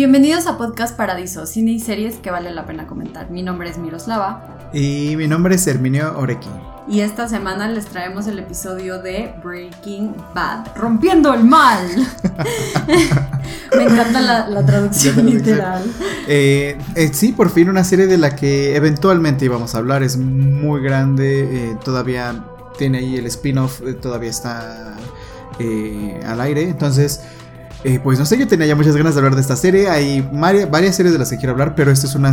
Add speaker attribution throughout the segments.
Speaker 1: Bienvenidos a Podcast Paradiso, cine y series que vale la pena comentar. Mi nombre es Miroslava.
Speaker 2: Y mi nombre es Herminio Oreki.
Speaker 1: Y esta semana les traemos el episodio de Breaking Bad, Rompiendo el Mal. Me encanta la, traducción literal.
Speaker 2: Eh, eh, sí, por fin una serie de la que eventualmente íbamos a hablar. Es muy grande, eh, todavía tiene ahí el spin-off, todavía está al aire. Entonces... pues no sé, yo tenía ya muchas ganas de hablar de esta serie. Hay varias, series de las que quiero hablar, pero esta es una,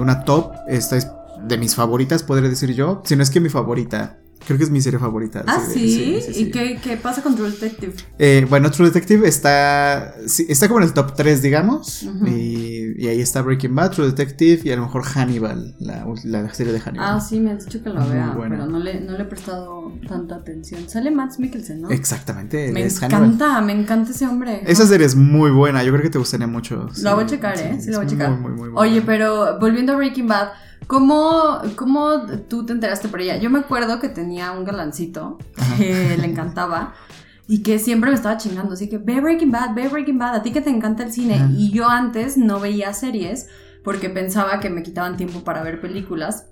Speaker 2: una top. Esta es de mis favoritas, podría decir yo. Si no es que mi favorita. Creo que es mi serie favorita.
Speaker 1: Ah, sí. ¿Y qué, qué, pasa con True Detective?
Speaker 2: Eh, bueno, True Detective está, está como en el top 3, digamos. y, ahí está Breaking Bad, True Detective y a lo mejor Hannibal, la, la serie de Hannibal.
Speaker 1: Ah, sí, me has dicho que la vea, pero no le, no le he prestado tanta atención. Sale Matt Mikkelsen, ¿no?
Speaker 2: Exactamente.
Speaker 1: Me encanta, me encanta ese hombre.
Speaker 2: Esa serie es muy buena, yo creo que te gustaría mucho.
Speaker 1: La voy a checar, ¿eh? Sí, la voy a checar. Muy, muy, muy Oye, pero volviendo a Breaking Bad. ¿Cómo, ¿Cómo tú te enteraste por ella? Yo me acuerdo que tenía un galancito que le encantaba y que siempre me estaba chingando. Así que ve Breaking Bad, ve Breaking Bad, a ti que te encanta el cine. Y yo antes no veía series porque pensaba que me quitaban tiempo para ver películas.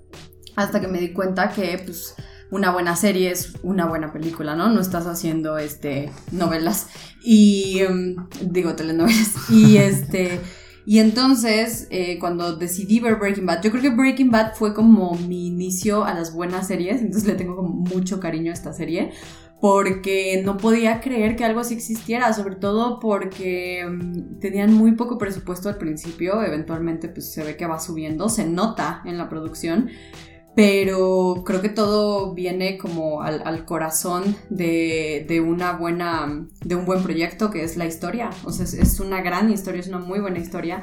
Speaker 1: Hasta que me di cuenta que, pues, una buena serie es una buena película, ¿no? No estás haciendo, este, novelas. Y, em, digo, telenovelas. Y, este. Y entonces, eh, cuando decidí ver Breaking Bad, yo creo que Breaking Bad fue como mi inicio a las buenas series, entonces le tengo como mucho cariño a esta serie, porque no podía creer que algo así existiera, sobre todo porque mm, tenían muy poco presupuesto al principio, eventualmente pues se ve que va subiendo, se nota en la producción, pero creo que todo viene como al, corazón de, una buena, de un buen proyecto que es la historia. O sea, es, una gran historia, es una muy buena historia.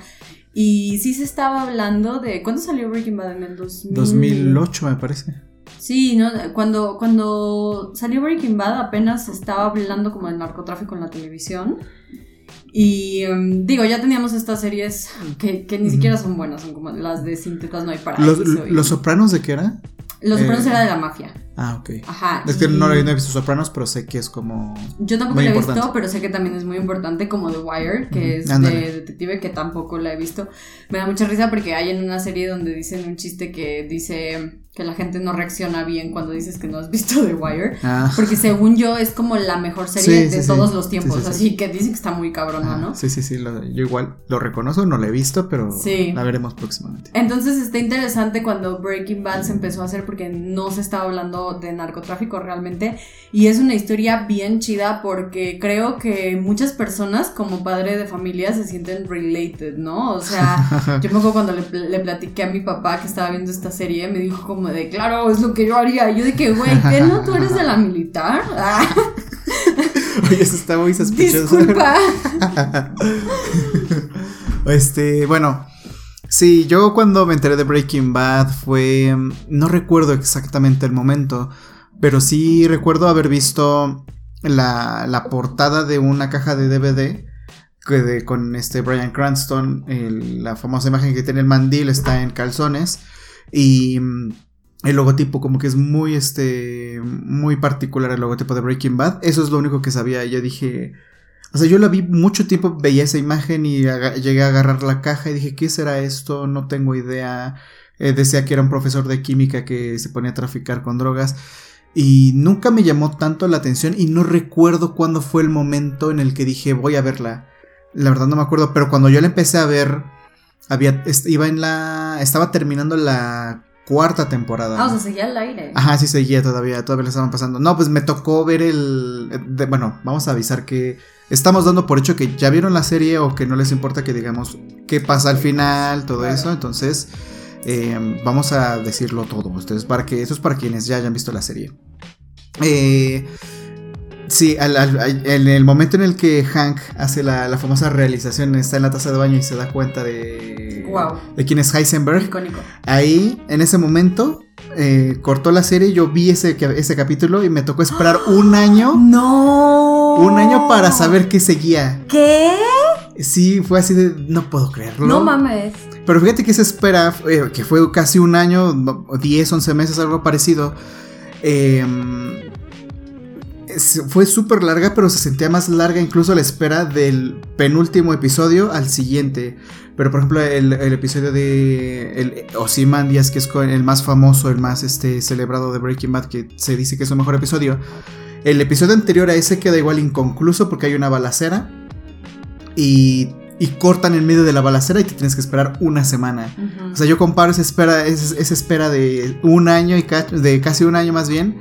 Speaker 1: Y sí se estaba hablando de... ¿Cuándo salió Breaking Bad? En el
Speaker 2: 2008 me parece.
Speaker 1: Sí, ¿no? Cuando, cuando salió Breaking Bad apenas estaba hablando como del narcotráfico en la televisión. Y em, digo, ya teníamos estas series que, ni siquiera son buenas, son como las de Sintetas No hay para
Speaker 2: ¿Los, ¿Los Sopranos de qué era?
Speaker 1: Los Sopranos eh, era de la mafia.
Speaker 2: Ah, ok.
Speaker 1: Ajá.
Speaker 2: Es que no, he visto Sopranos, pero sé que es como.
Speaker 1: Yo tampoco la he visto, pero sé que también es muy importante, como The Wire, que es de detective, que tampoco la he visto. Me da mucha risa porque hay en una serie donde dicen un chiste que dice que la gente no reacciona bien cuando dices que no has visto The Wire. Ah. Porque según yo es como la mejor serie de todos los tiempos. así que dicen que está muy cabrona, ¿no?
Speaker 2: Sí, sí, sí. yo igual lo reconozco, no la he visto, pero la veremos próximamente.
Speaker 1: Entonces está interesante cuando Breaking Bad se empezó a hacer porque no se estaba hablando de narcotráfico realmente. Y es una historia bien chida porque creo que muchas personas como padre de familia se sienten related, ¿no? O sea, yo me acuerdo cuando le, le platiqué a mi papá que estaba viendo esta serie, me dijo como de, claro, es lo que yo haría. yo de que, güey, ¿qué no? ¿Tú eres de la militar? Ah.
Speaker 2: Oye, eso está muy sospechoso.
Speaker 1: Disculpa.
Speaker 2: este, bueno. Sí, yo cuando me enteré de Breaking Bad fue... No recuerdo exactamente el momento, pero sí recuerdo haber visto la, la portada de una caja de DVD que con este Brian Cranston, la famosa imagen que tiene el mandil está en calzones y el logotipo como que es muy este muy particular el logotipo de Breaking Bad. Eso es lo único que sabía. Yo dije o sea yo la vi mucho tiempo veía esa imagen y llegué a agarrar la caja y dije qué será esto no tengo idea. Eh, decía que era un profesor de química que se ponía a traficar con drogas y nunca me llamó tanto la atención y no recuerdo cuándo fue el momento en el que dije voy a verla. La verdad no me acuerdo pero cuando yo la empecé a ver había iba en la estaba terminando la cuarta temporada.
Speaker 1: Ah, o sea, seguía al aire.
Speaker 2: Ajá, sí seguía todavía, todavía le estaban pasando. No, pues me tocó ver el... bueno, vamos a avisar que estamos dando por hecho que ya vieron la serie o que no les importa que digamos qué pasa al final, todo eso. Entonces, eh, vamos a decirlo todo. Ustedes, para que, eso es para quienes ya hayan visto la serie. Eh, Sí, en el momento en el que Hank hace la, famosa realización, está en la taza de baño y se da cuenta de, de quién es Heisenberg.
Speaker 1: Icónico.
Speaker 2: Ahí, en ese momento, eh, cortó la serie, yo vi ese, ese capítulo y me tocó esperar un año.
Speaker 1: ¡No!
Speaker 2: Un año para saber qué seguía.
Speaker 1: ¿Qué?
Speaker 2: Sí, fue así de. No puedo creerlo.
Speaker 1: No mames.
Speaker 2: Pero fíjate que se espera, eh, que fue casi un año, 10, 11 meses, algo parecido. Eh fue súper larga, pero se sentía más larga incluso a la espera del penúltimo episodio al siguiente. Pero por ejemplo, el, episodio de el Ozymandias, que es el más famoso, el más este, celebrado de Breaking Bad, que se dice que es el mejor episodio. El episodio anterior a ese queda igual inconcluso porque hay una balacera. Y, y cortan en medio de la balacera y te tienes que esperar una semana. O sea, yo comparo esa espera, esa, esa espera de un año y de casi un año más bien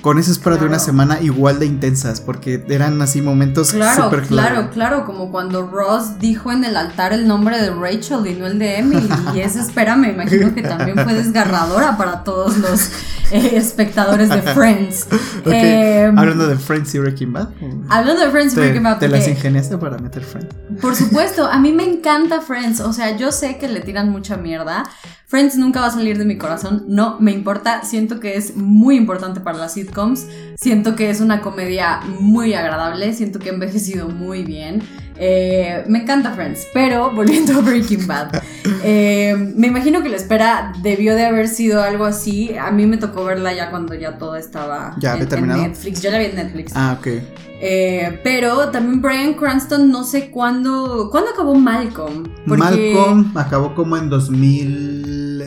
Speaker 2: con esa espera de una semana igual de intensas, porque eran así momentos
Speaker 1: claro, claro, claro, como cuando Ross dijo en el altar el nombre de Rachel y no el de Emily, y esa espera me imagino que también fue desgarradora para todos los eh, espectadores de Friends.
Speaker 2: Em, hablando de Friends y Breaking Bad.
Speaker 1: Hablando de Friends y Breaking Bad.
Speaker 2: ¿Te las ingeniaste para meter Friends?
Speaker 1: Por supuesto, a mí me encanta Friends, o sea, yo sé que le tiran mucha mierda, Friends nunca va a salir de mi corazón, no me importa, siento que es muy importante para las sitcoms, siento que es una comedia muy agradable, siento que ha envejecido muy bien. Eh, me encanta Friends, pero volviendo a Breaking Bad, eh, me imagino que la espera debió de haber sido algo así. A mí me tocó verla ya cuando ya todo estaba en, Netflix. Yo la vi en Netflix.
Speaker 2: Ah, ok.
Speaker 1: Eh, pero también Brian Cranston, no sé cuándo. ¿Cuándo acabó Malcolm?
Speaker 2: Malcolm acabó como en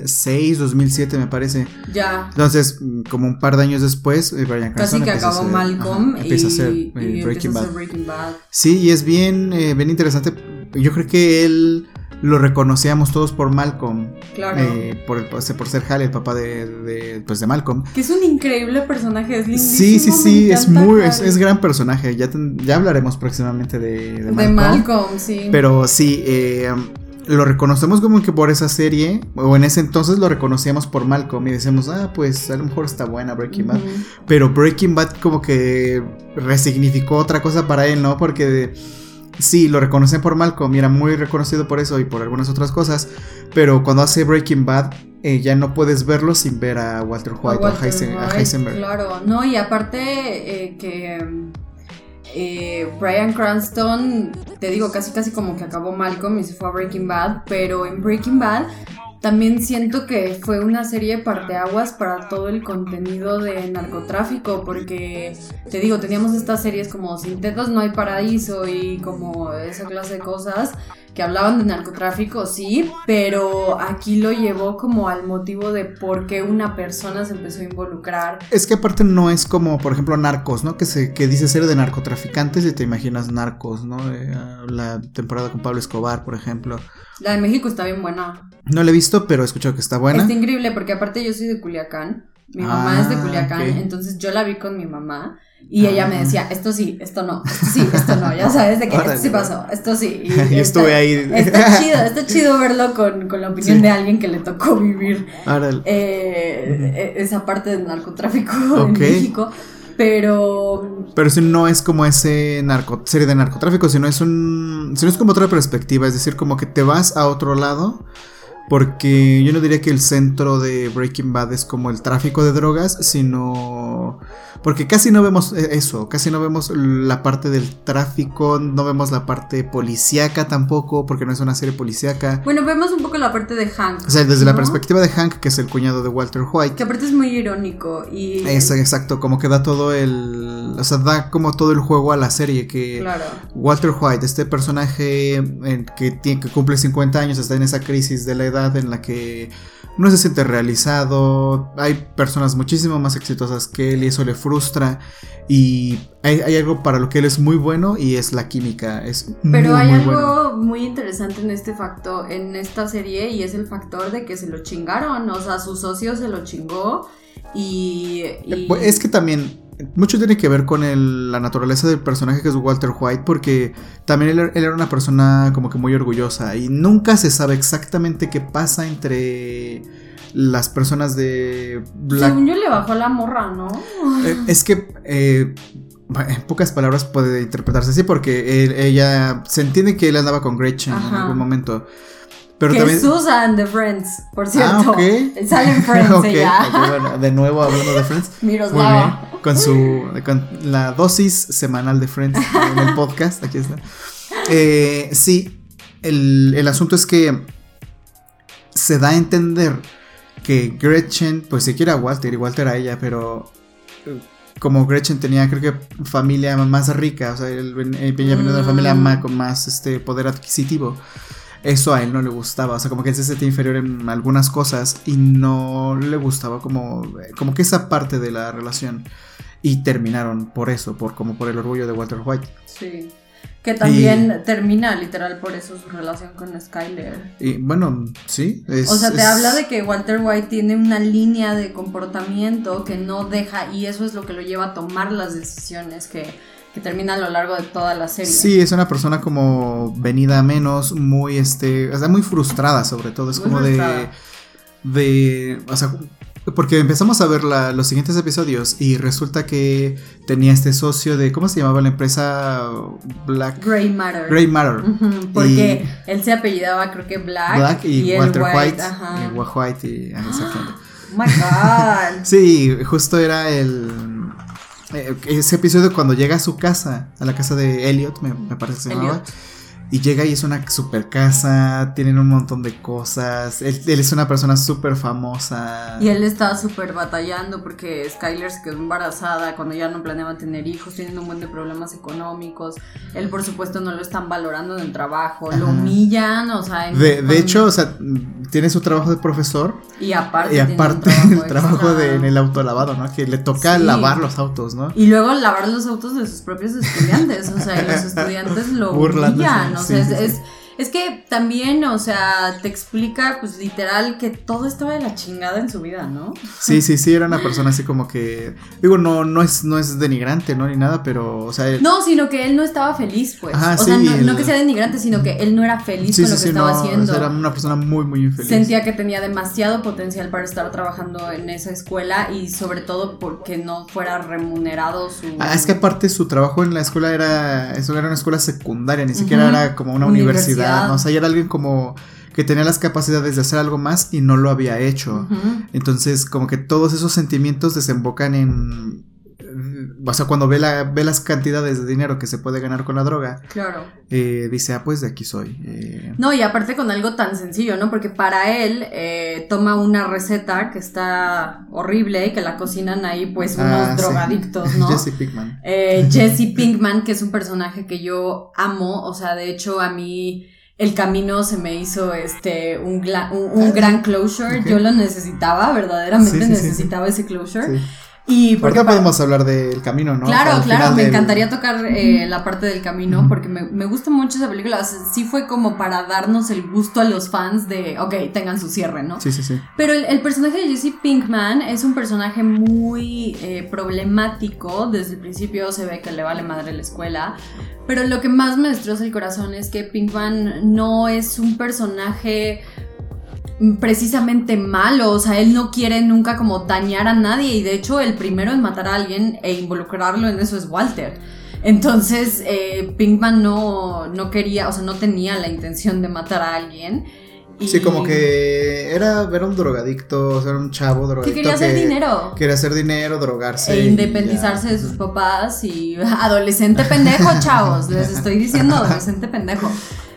Speaker 2: 2006, 2007, me parece.
Speaker 1: Ya.
Speaker 2: Entonces, como un par de años después, eh, Brian Cranston.
Speaker 1: Casi que acabó Malcolm.
Speaker 2: y, empieza a hacer, eh, Breaking, Bad. Sí, y es bien, bien interesante. Yo creo que él lo reconocíamos todos por Malcolm.
Speaker 1: Claro.
Speaker 2: Eh, por, por, ser Hal, el papá de, de, pues de Malcolm.
Speaker 1: Que es un increíble personaje, es lindísimo.
Speaker 2: Sí, sí, sí, es muy, es, gran personaje. Ya, ya hablaremos próximamente de, de Malcolm.
Speaker 1: De Malcolm, sí.
Speaker 2: Pero sí, eh, lo reconocemos como que por esa serie, o en ese entonces lo reconocíamos por Malcolm y decíamos, ah, pues a lo mejor está buena Breaking Bad. Pero Breaking Bad como que resignificó otra cosa para él, ¿no? Porque sí, lo reconocen por Malcolm y era muy reconocido por eso y por algunas otras cosas, pero cuando hace Breaking Bad eh, ya no puedes verlo sin ver a Walter White o a, Heisenberg.
Speaker 1: Claro, no, y aparte eh, que eh, Brian Cranston, te digo, casi casi como que acabó Malcolm y se fue a Breaking Bad, pero en Breaking Bad también siento que fue una serie parteaguas para todo el contenido de narcotráfico, porque te digo, teníamos estas series como Sin tetas no hay paraíso y como esa clase de cosas que hablaban de narcotráfico, sí, pero aquí lo llevó como al motivo de por qué una persona se empezó a involucrar.
Speaker 2: Es que aparte no es como, por ejemplo, Narcos, ¿no? Que se que dice ser de narcotraficantes y te imaginas Narcos, ¿no? Eh, la temporada con Pablo Escobar, por ejemplo.
Speaker 1: La de México está bien buena.
Speaker 2: No la he visto, pero he escuchado que está buena.
Speaker 1: Está increíble porque aparte yo soy de Culiacán. Mi mamá es de ah, Culiacán, entonces yo la vi con mi mamá y ella me ah. decía, esto sí, esto no, esto sí, esto no, ya sabes de que esto sí pasó, esto sí.
Speaker 2: Y, estuve ahí.
Speaker 1: Está chido, está chido verlo con, con la opinión de alguien que le tocó vivir eh, esa parte del narcotráfico en México. Pero.
Speaker 2: Pero si no es como ese narco, serie de narcotráfico, sino es un. Sino es como otra perspectiva. Es decir, como que te vas a otro lado. Porque yo no diría que el centro de Breaking Bad es como el tráfico de drogas, sino porque casi no vemos eh, eso, casi no vemos la parte del tráfico, no vemos la parte policíaca tampoco, porque no es una serie policíaca.
Speaker 1: Bueno, vemos un poco la parte de Hank.
Speaker 2: O sea, desde la perspectiva de Hank, que es el cuñado de Walter White.
Speaker 1: Que aparte es muy irónico y...
Speaker 2: exacto, como que da todo el... O sea, da como todo el juego a la serie, que
Speaker 1: claro.
Speaker 2: Walter White, este personaje que, tiene, que cumple 50 años, está en esa crisis de la edad en la que no se siente realizado, hay personas muchísimo más exitosas que él y eso le frustra y hay, algo para lo que él es muy bueno y es la química, es
Speaker 1: Pero hay algo muy interesante en este factor, en esta serie y es el factor de que se lo chingaron, o sea, su socio se lo chingó y...
Speaker 2: Pues, es que también mucho tiene que ver con la naturaleza del personaje que es Walter White, porque también él, era una persona como que muy orgullosa y nunca se sabe exactamente qué pasa entre las personas de
Speaker 1: Black. Según yo le bajó la morra, ¿no?
Speaker 2: Eh, es que eh, en pocas palabras puede interpretarse así, porque ella se entiende que él andaba con Gretchen en algún momento.
Speaker 1: Pero que Susan de Friends, por ah, cierto. Ah, Sale en Friends
Speaker 2: bueno, de nuevo hablando de Friends.
Speaker 1: Miroslava.
Speaker 2: Con su con la dosis semanal de Friends en el podcast. Aquí está. Eh, sí, el, el asunto es que se da a entender que Gretchen, pues se quiere a Walter y Walter a ella, pero como Gretchen tenía, creo que, familia más rica, o sea, él venía de una familia más, con más este, poder adquisitivo. Eso a él no le gustaba, o sea, como que él se sentía inferior en algunas cosas y no le gustaba como, como que esa parte de la relación. Y terminaron por eso, por como por el orgullo de Walter White.
Speaker 1: Sí. Que también termina literal por eso su relación con Skyler.
Speaker 2: Y bueno, sí.
Speaker 1: o sea, te habla de que Walter White tiene una línea de comportamiento que no deja y eso es lo que lo lleva a tomar las decisiones que, que termina a lo largo de toda la serie.
Speaker 2: Sí, es una persona como venida a menos, muy, este, o sea, muy frustrada sobre todo. Es como de, de, o sea, porque empezamos a ver los siguientes episodios y resulta que tenía este socio de, ¿cómo se llamaba la empresa? Black.
Speaker 1: Grey Matter.
Speaker 2: Grey Matter.
Speaker 1: porque él se apellidaba, creo que Black.
Speaker 2: Black y, Walter White. Y White y.
Speaker 1: Oh my God.
Speaker 2: sí, justo era el. Eh, ese episodio cuando llega a su casa, a la casa de Elliot, me, parece que se llamaba. Y llega y es una super casa, tienen un montón de cosas. Él, es una persona súper famosa.
Speaker 1: Y él está súper batallando porque Skyler se quedó embarazada cuando ya no planeaba tener hijos, tienen un montón de problemas económicos. Él, por supuesto, no lo están valorando en el trabajo, lo humillan, o sea.
Speaker 2: De, de, hecho, o sea, tiene su trabajo de profesor.
Speaker 1: Y aparte,
Speaker 2: y aparte el trabajo de, en el autolavado, ¿no? Que le toca lavar los autos, ¿no?
Speaker 1: Y luego lavar los autos de sus propios estudiantes, o sea, y los estudiantes lo humillan, o sea, es, es que también, o sea, te explica, pues literal, que todo estaba de la chingada en su vida, ¿no?
Speaker 2: Sí, sí, sí, era una persona así como que. Digo, no, no es, no es denigrante, ¿no? Ni nada, pero, o sea.
Speaker 1: No, sino que él no estaba feliz, pues. o sea, no, que sea denigrante, sino que él no era feliz con lo que estaba haciendo.
Speaker 2: era una persona muy, muy infeliz.
Speaker 1: Sentía que tenía demasiado potencial para estar trabajando en esa escuela y sobre todo porque no fuera remunerado su.
Speaker 2: Ah, es que aparte su trabajo en la escuela era. Eso era una escuela secundaria, ni siquiera era como una universidad ¿no? O sea, era alguien como que tenía las capacidades de hacer algo más y no lo había hecho. Entonces, como que todos esos sentimientos desembocan en o sea, cuando ve, la, ve las cantidades de dinero que se puede ganar con la droga,
Speaker 1: claro.
Speaker 2: Eh, dice, ah, pues de aquí soy. Eh.
Speaker 1: No, y aparte con algo tan sencillo, ¿no? Porque para él eh, toma una receta que está horrible y que la cocinan ahí pues unos ah, drogadictos, ¿no?
Speaker 2: Jesse Pinkman.
Speaker 1: Jesse Pinkman, que es un personaje que yo amo, o sea, de hecho a mí el camino se me hizo este un, un, gran closure. Yo lo necesitaba, verdaderamente necesitaba ese closure. Y
Speaker 2: porque Ahorita podemos hablar del camino, ¿no?
Speaker 1: Claro, claro, me encantaría tocar eh, la parte del camino porque me, me, gusta mucho esa película. sí fue como para darnos el gusto a los fans de, ok, tengan su cierre, ¿no?
Speaker 2: Sí, sí, sí.
Speaker 1: Pero el, personaje de Jesse Pinkman es un personaje muy eh, problemático. Desde el principio se ve que le vale madre la escuela. Pero lo que más me destroza el corazón es que Pinkman no es un personaje precisamente malo, o sea, él no quiere nunca como dañar a nadie y de hecho el primero en matar a alguien e involucrarlo en eso es Walter. Entonces, eh, Pinkman no, no quería, o sea, no tenía la intención de matar a alguien.
Speaker 2: Sí, como que era, era un drogadicto, o sea, era un chavo drogadicto.
Speaker 1: Que quería hacer dinero.
Speaker 2: Quería hacer dinero, drogarse.
Speaker 1: E independizarse de sus papás y adolescente pendejo, chavos. Les estoy diciendo adolescente pendejo.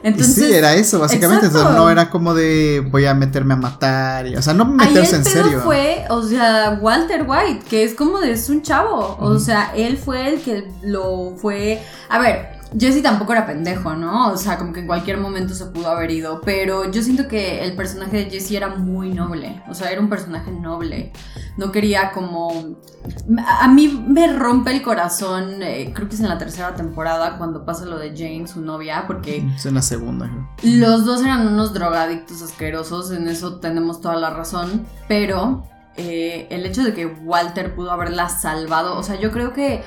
Speaker 1: Entonces,
Speaker 2: sí, era eso, básicamente. no era como de voy a meterme a matar. o sea, no meterse en serio.
Speaker 1: fue, o sea, Walter White, que es como de es un chavo. O sea, él fue el que lo fue. A ver, Jesse tampoco era pendejo, ¿no? O sea, como que en cualquier momento se pudo haber ido. Pero yo siento que el personaje de Jesse era muy noble. O sea, era un personaje noble. No quería como. A mí me rompe el corazón. Eh, creo que es en la tercera temporada cuando pasa lo de Jane, su novia. Porque.
Speaker 2: Es en la segunda,
Speaker 1: Los dos eran unos drogadictos asquerosos. En eso tenemos toda la razón. Pero. Eh, el hecho de que Walter pudo haberla salvado. O sea, yo creo que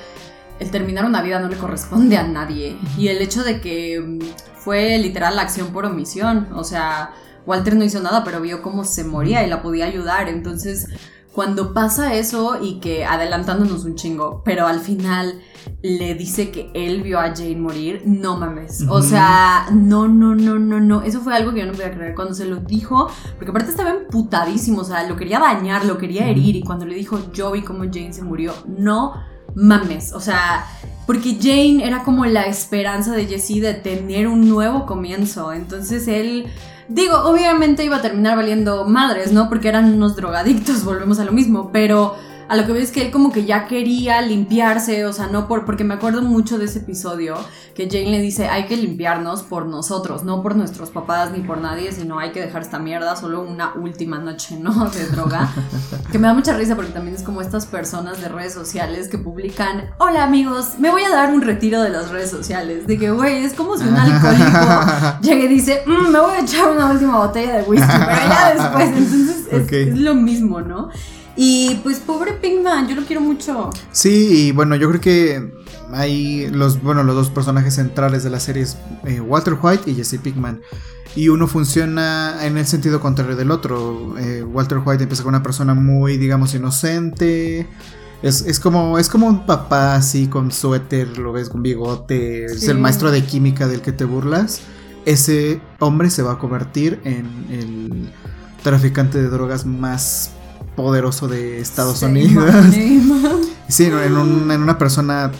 Speaker 1: el terminar una vida no le corresponde a nadie. Y el hecho de que mm, fue literal la acción por omisión. O sea, Walter no hizo nada, pero vio cómo se moría y la podía ayudar. Entonces, cuando pasa eso y que adelantándonos un chingo, pero al final le dice que él vio a Jane morir, no mames. O sea, no, no, no, no, no. Eso fue algo que yo no podía creer cuando se lo dijo, porque aparte estaba emputadísimo, o sea, lo quería dañar, lo quería herir y cuando le dijo yo vi cómo Jane se murió, no mames, o sea, porque Jane era como la esperanza de Jesse de tener un nuevo comienzo, entonces él, digo, obviamente iba a terminar valiendo madres, ¿no? Porque eran unos drogadictos, volvemos a lo mismo, pero a lo que ves que él como que ya quería limpiarse, o sea, no por, porque me acuerdo mucho de ese episodio que Jane le dice, hay que limpiarnos por nosotros, no por nuestros papás ni por nadie, sino hay que dejar esta mierda, solo una última noche, ¿no? De droga. que me da mucha risa porque también es como estas personas de redes sociales que publican, hola amigos, me voy a dar un retiro de las redes sociales. De que, güey, es como si un alcohólico llegue y dice, mm, me voy a echar una última botella de whisky, pero ya después, entonces es lo mismo, ¿no? Y pues pobre Pinkman, yo lo quiero mucho.
Speaker 2: Sí, y bueno, yo creo que hay los, bueno, los dos personajes centrales de la serie es eh, Walter White y Jesse Pinkman. Y uno funciona en el sentido contrario del otro. Eh, Walter White empieza con una persona muy, digamos, inocente. Es, como, es como un papá así con suéter, lo ves con bigote, es el maestro de química del que te burlas. Ese hombre se va a convertir en el traficante de drogas más poderoso de Estados Unidos. sí, en, una persona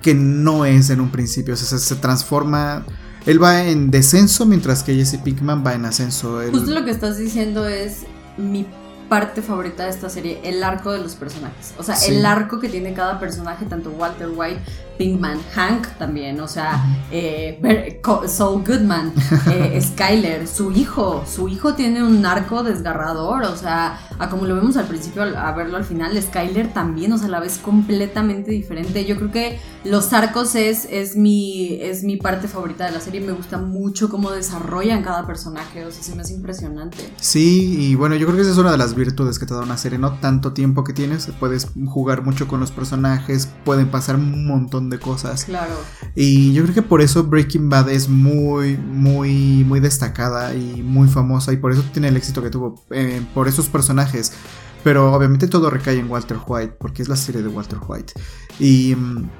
Speaker 2: que no es en un principio, o sea, se, transforma... Él va en descenso mientras que Jesse Pinkman va en ascenso.
Speaker 1: Justo lo que estás diciendo es mi parte favorita de esta serie, el arco de los personajes. O sea, el arco que tiene cada personaje, tanto Walter White, Pinkman, Hank también, o sea, eh, Saul Goodman, eh, Skyler, su hijo, su hijo tiene un arco desgarrador, o sea, a como lo vemos al principio, a verlo al final, Skyler también, o sea, la vez completamente diferente. Yo creo que los arcos es, es, mi, es mi parte favorita de la serie, me gusta mucho cómo desarrollan cada personaje, o sea, se me hace impresionante.
Speaker 2: Sí, y bueno, yo creo que esa es una de las virtudes que te da una serie, no tanto tiempo que tienes, puedes jugar mucho con los personajes, pueden pasar un montón de cosas.
Speaker 1: Claro.
Speaker 2: Y yo creo que por eso Breaking Bad es muy, muy, muy destacada y muy famosa y por eso tiene el éxito que tuvo, eh, por esos personajes. Pero obviamente todo recae en Walter White, porque es la serie de Walter White. Y mm,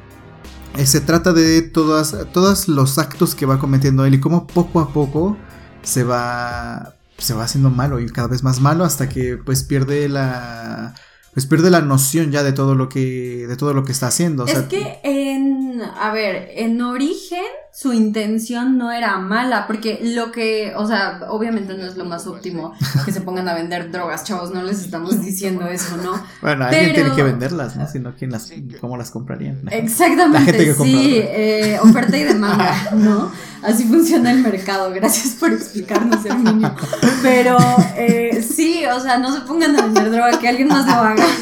Speaker 2: eh, se trata de todas, todos los actos que va cometiendo él y cómo poco a poco se va, se va haciendo malo y cada vez más malo hasta que pues pierde la pues pierde la noción ya de todo lo que de todo lo que está haciendo.
Speaker 1: es que en a ver, en origen su intención no era mala, porque lo que, o sea, obviamente no es lo más óptimo que se pongan a vender drogas, chavos, no les estamos diciendo eso, ¿no?
Speaker 2: Bueno, alguien tiene que venderlas, ¿no? Si no, ¿quién las, ¿cómo las comprarían?
Speaker 1: Exactamente, La gente que sí, eh, oferta y demanda, ¿no? Así funciona el mercado, gracias por explicarnos, Herminio. Pero eh, sí, o sea, no se pongan a vender droga, que alguien más lo haga.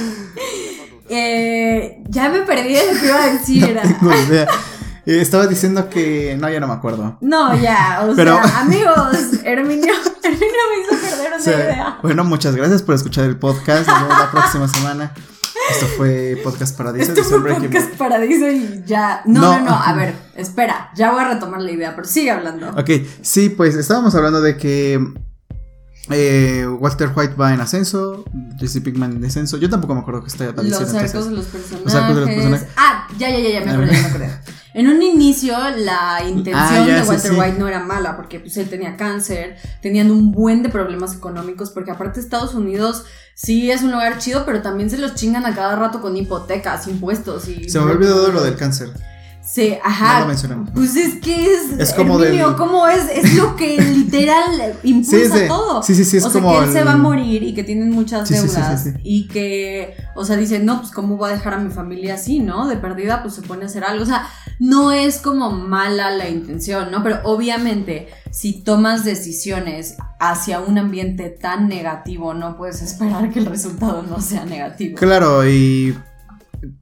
Speaker 1: Eh, ya me perdí de lo que iba a decir. No tengo idea.
Speaker 2: Eh, estaba diciendo que. No, ya no me acuerdo.
Speaker 1: No, ya. O sea, amigos, Herminio, Herminio me hizo perder una idea.
Speaker 2: Bueno, muchas gracias por escuchar el podcast. Nos vemos la próxima semana. Esto fue Podcast Paradiso.
Speaker 1: Esto fue Podcast Paradiso y ya. No, no, no, A ver, espera. Ya voy a retomar la idea, pero sigue hablando.
Speaker 2: Ok, sí, pues estábamos hablando de que eh, Walter White va en ascenso, Jesse Pinkman en descenso. Yo tampoco me acuerdo que esté
Speaker 1: Los arcos de los personajes. Los arcos de los personajes. Ah, ya, ya, ya, ya me acordé, me acordé. En un inicio, la intención ah, de Walter White no era mala, porque pues él tenía cáncer, tenían un buen de problemas económicos, porque aparte Estados Unidos sí es un lugar chido, pero también se los chingan a cada rato con hipotecas, impuestos y...
Speaker 2: Se me había olvidado lo del cáncer.
Speaker 1: Sí, ajá. Pues es que es. Es como de. ¿Cómo es? Es lo que literal impulsa todo.
Speaker 2: Sí, sí, sí. Es
Speaker 1: o sea, que él se va a morir y que tienen muchas deudas. y que, o sea, dice, no, pues cómo voy a dejar a mi familia así, ¿no? De perdida, pues se pone a hacer algo. O sea, no es como mala la intención, ¿no? Pero obviamente, si tomas decisiones hacia un ambiente tan negativo, no puedes esperar que el resultado no sea negativo.
Speaker 2: Claro, y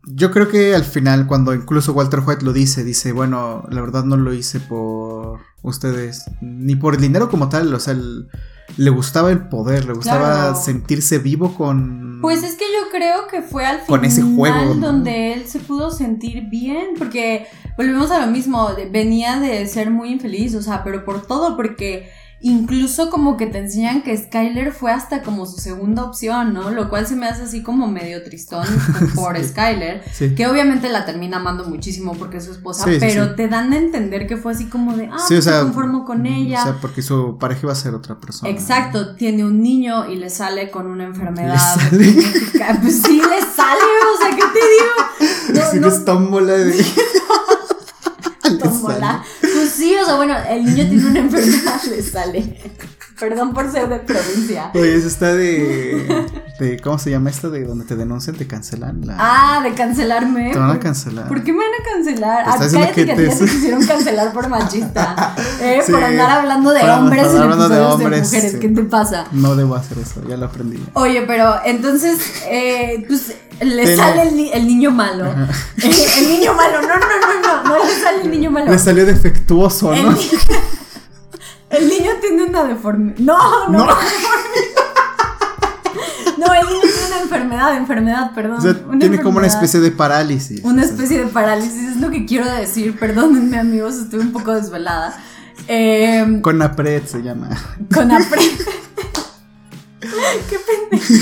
Speaker 2: yo creo que al final, cuando incluso Walter White lo dice, dice, bueno, la verdad no lo hice por ustedes, ni por el dinero como tal, o sea, le gustaba el poder, le gustaba sentirse vivo con...
Speaker 1: Pues es que yo creo que fue al con ese juego, donde él se pudo sentir bien, porque volvemos a lo mismo, venía de ser muy infeliz, o sea, pero por todo, porque Incluso como que te enseñan que Skyler fue hasta como su segunda opción, ¿no? Lo cual se me hace así como medio tristón por Skyler, que obviamente la termina amando muchísimo porque es su esposa, pero te dan a entender que fue así como de, ah, pues se conformo con ella.
Speaker 2: O sea, porque su pareja iba a ser otra persona.
Speaker 1: Exacto, tiene un niño y le sale con una enfermedad. ¿Le pues sí, le sale, o sea, ¿qué te digo?
Speaker 2: No, no, es tómbola de...
Speaker 1: bueno, el niño tiene una enfermedad, le sale. Perdón por ser de provincia.
Speaker 2: Oye, eso está de, de. ¿Cómo se llama esto? De donde te denuncian, te cancelan. La...
Speaker 1: Ah, de cancelarme.
Speaker 2: Te van a cancelar.
Speaker 1: ¿Por qué me van a cancelar? Ah, cállate que, que te... te quisieron cancelar por machista. Eh, por andar hablando de hombres hablando de, hombres, de mujeres. ¿Qué te pasa?
Speaker 2: No debo hacer eso, ya lo aprendí.
Speaker 1: Oye, pero entonces, eh, pues le sale el, el, niño malo. Eh, el niño malo, no, no, no, no, no le sale el niño malo.
Speaker 2: Le salió defectuoso, ¿no?
Speaker 1: El niño tiene una deformidad. No, no, no. No, el niño tiene una enfermedad, enfermedad, perdón.
Speaker 2: O sea, tiene como una especie de parálisis.
Speaker 1: Una especie de parálisis, es lo que quiero decir. Perdónenme, amigos, estoy un poco desvelada. Eh,
Speaker 2: con APRED se llama.
Speaker 1: Con APRED. Qué pendejo.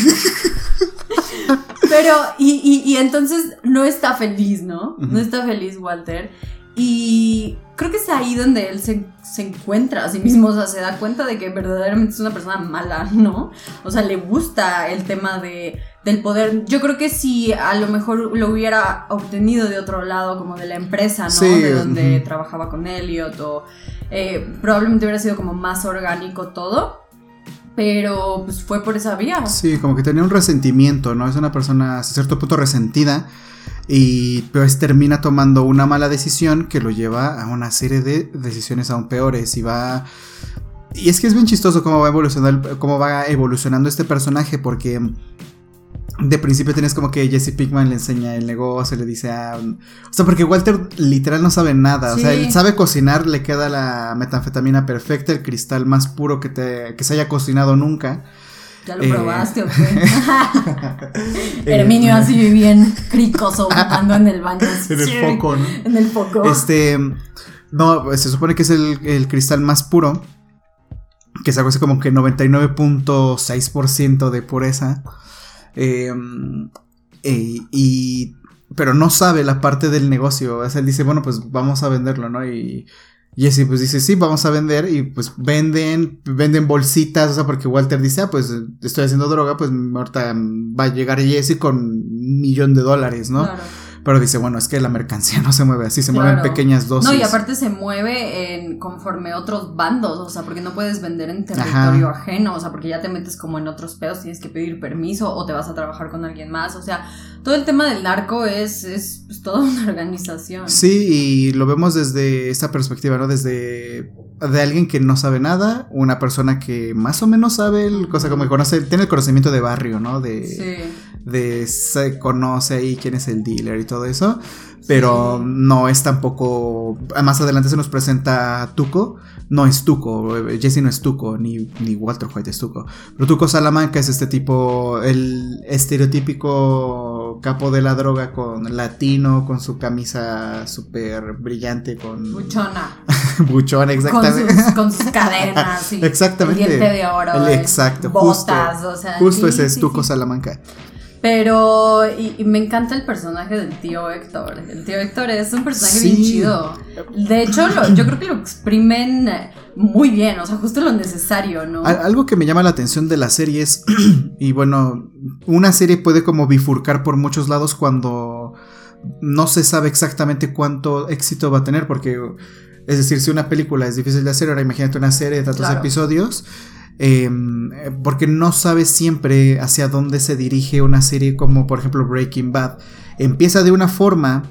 Speaker 1: Pero, y, y, y, entonces no está feliz, ¿no? No está feliz Walter. Y creo que es ahí donde él se, encuentra a sí mismo, o sea, se da cuenta de que verdaderamente es una persona mala, ¿no? O sea, le gusta el tema de, del poder. Yo creo que si a lo mejor lo hubiera obtenido de otro lado, como de la empresa, ¿no? de donde trabajaba con Elliot, o eh, probablemente hubiera sido como más orgánico todo. Pero pues fue por esa vía.
Speaker 2: Sí, como que tenía un resentimiento, ¿no? Es una persona a cierto punto resentida y pues termina tomando una mala decisión que lo lleva a una serie de decisiones aún peores y va y es que es bien chistoso cómo va evolucionando cómo va evolucionando este personaje porque de principio tienes como que Jesse Pinkman le enseña el negocio, le dice a... O sea, porque Walter literal no sabe nada. O sea, él sabe cocinar, le queda la metanfetamina perfecta, el cristal más puro que, te, que se haya cocinado nunca.
Speaker 1: ¿Ya lo probaste o qué? Herminio así bien cricoso botando en el baño.
Speaker 2: en el foco, ¿no?
Speaker 1: En el foco.
Speaker 2: Este. No, pues, se supone que es el, cristal más puro. Que es algo así como que 99.6% de pureza. Em, y. Pero no sabe la parte del negocio. O sea, él dice, bueno, pues vamos a venderlo, ¿no? Y Jesse pues dice, sí, vamos a vender y pues venden, venden bolsitas, o sea, porque Walter dice, ah, pues estoy haciendo droga, pues ahorita va a llegar Jesse con un millón de dólares, ¿no? Claro. Pero dice, bueno, es que la mercancía no se mueve así, se mueve en pequeñas dosis.
Speaker 1: No, y aparte se mueve en conforme otros bandos, o sea, porque no puedes vender en territorio ajeno, o sea, porque ya te metes como en otros pedos, tienes que pedir permiso o te vas a trabajar con alguien más, o sea, todo el tema del narco es, es pues, toda una organización.
Speaker 2: Sí, y lo vemos desde esta perspectiva, ¿no? Desde de alguien que no sabe nada, una persona que más o menos sabe, el, cosa como que conoce, tiene el conocimiento de barrio, ¿no? De, sí de se conoce ahí quién es el dealer y todo eso, pero no es tampoco, más adelante se nos presenta Tuco, no es Tuco, Jesse no es Tuco, ni, ni Walter White es Tuco, pero Tuco Salamanca es este tipo, el estereotípico capo de la droga con latino, con su camisa súper brillante, con...
Speaker 1: Buchona.
Speaker 2: Buchona, exactamente.
Speaker 1: Con sus, cadenas, y
Speaker 2: exactamente.
Speaker 1: El diente de oro.
Speaker 2: exacto.
Speaker 1: Botas,
Speaker 2: justo,
Speaker 1: o sea.
Speaker 2: Justo ese es Tuco Salamanca.
Speaker 1: Pero, y, me encanta el personaje del tío Héctor. El tío Héctor es un personaje bien chido. De hecho, yo creo que lo exprimen muy bien, o sea, justo lo necesario, ¿no?
Speaker 2: Algo que me llama la atención de la serie es, y bueno, una serie puede como bifurcar por muchos lados cuando no se sabe exactamente cuánto éxito va a tener, porque, es decir, si una película es difícil de hacer, ahora imagínate una serie de tantos episodios Em, porque no sabes siempre hacia dónde se dirige una serie como por ejemplo Breaking Bad. Empieza de una forma,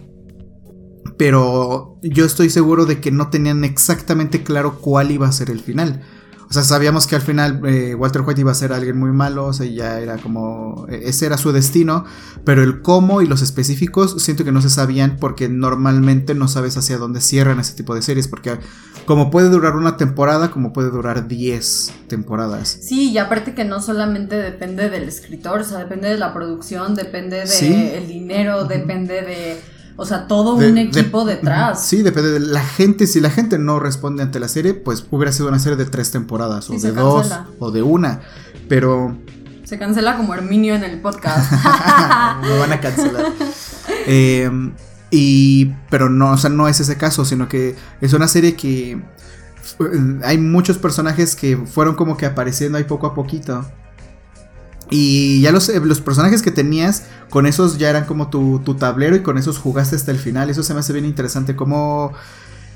Speaker 2: pero yo estoy seguro de que no tenían exactamente claro cuál iba a ser el final. O sea, sabíamos que al final eh, Walter White iba a ser alguien muy malo, o sea, ya era como, e-, ese era su destino, pero el cómo y los específicos siento que no se sabían porque normalmente no sabes hacia dónde cierran ese tipo de series, porque como puede durar una temporada, como puede durar 10 temporadas.
Speaker 1: Sí, y aparte que no solamente depende del escritor, o sea, depende de la producción, depende del dinero, depende de o sea, todo un equipo detrás.
Speaker 2: Sí, depende de la gente. Si la gente no responde ante la serie, pues hubiera sido una serie de tres temporadas, o de dos, o de una. Pero.
Speaker 1: Se cancela como Herminio en el podcast.
Speaker 2: Me van a cancelar. Em, y. Pero no, o sea, no es ese caso, sino que es una serie que. Eh, hay muchos personajes que fueron como que apareciendo ahí poco a poquito. Y ya los, eh, los, personajes que tenías, con esos ya eran como tu, tablero y con esos jugaste hasta el final. Eso se me hace bien interesante. Como,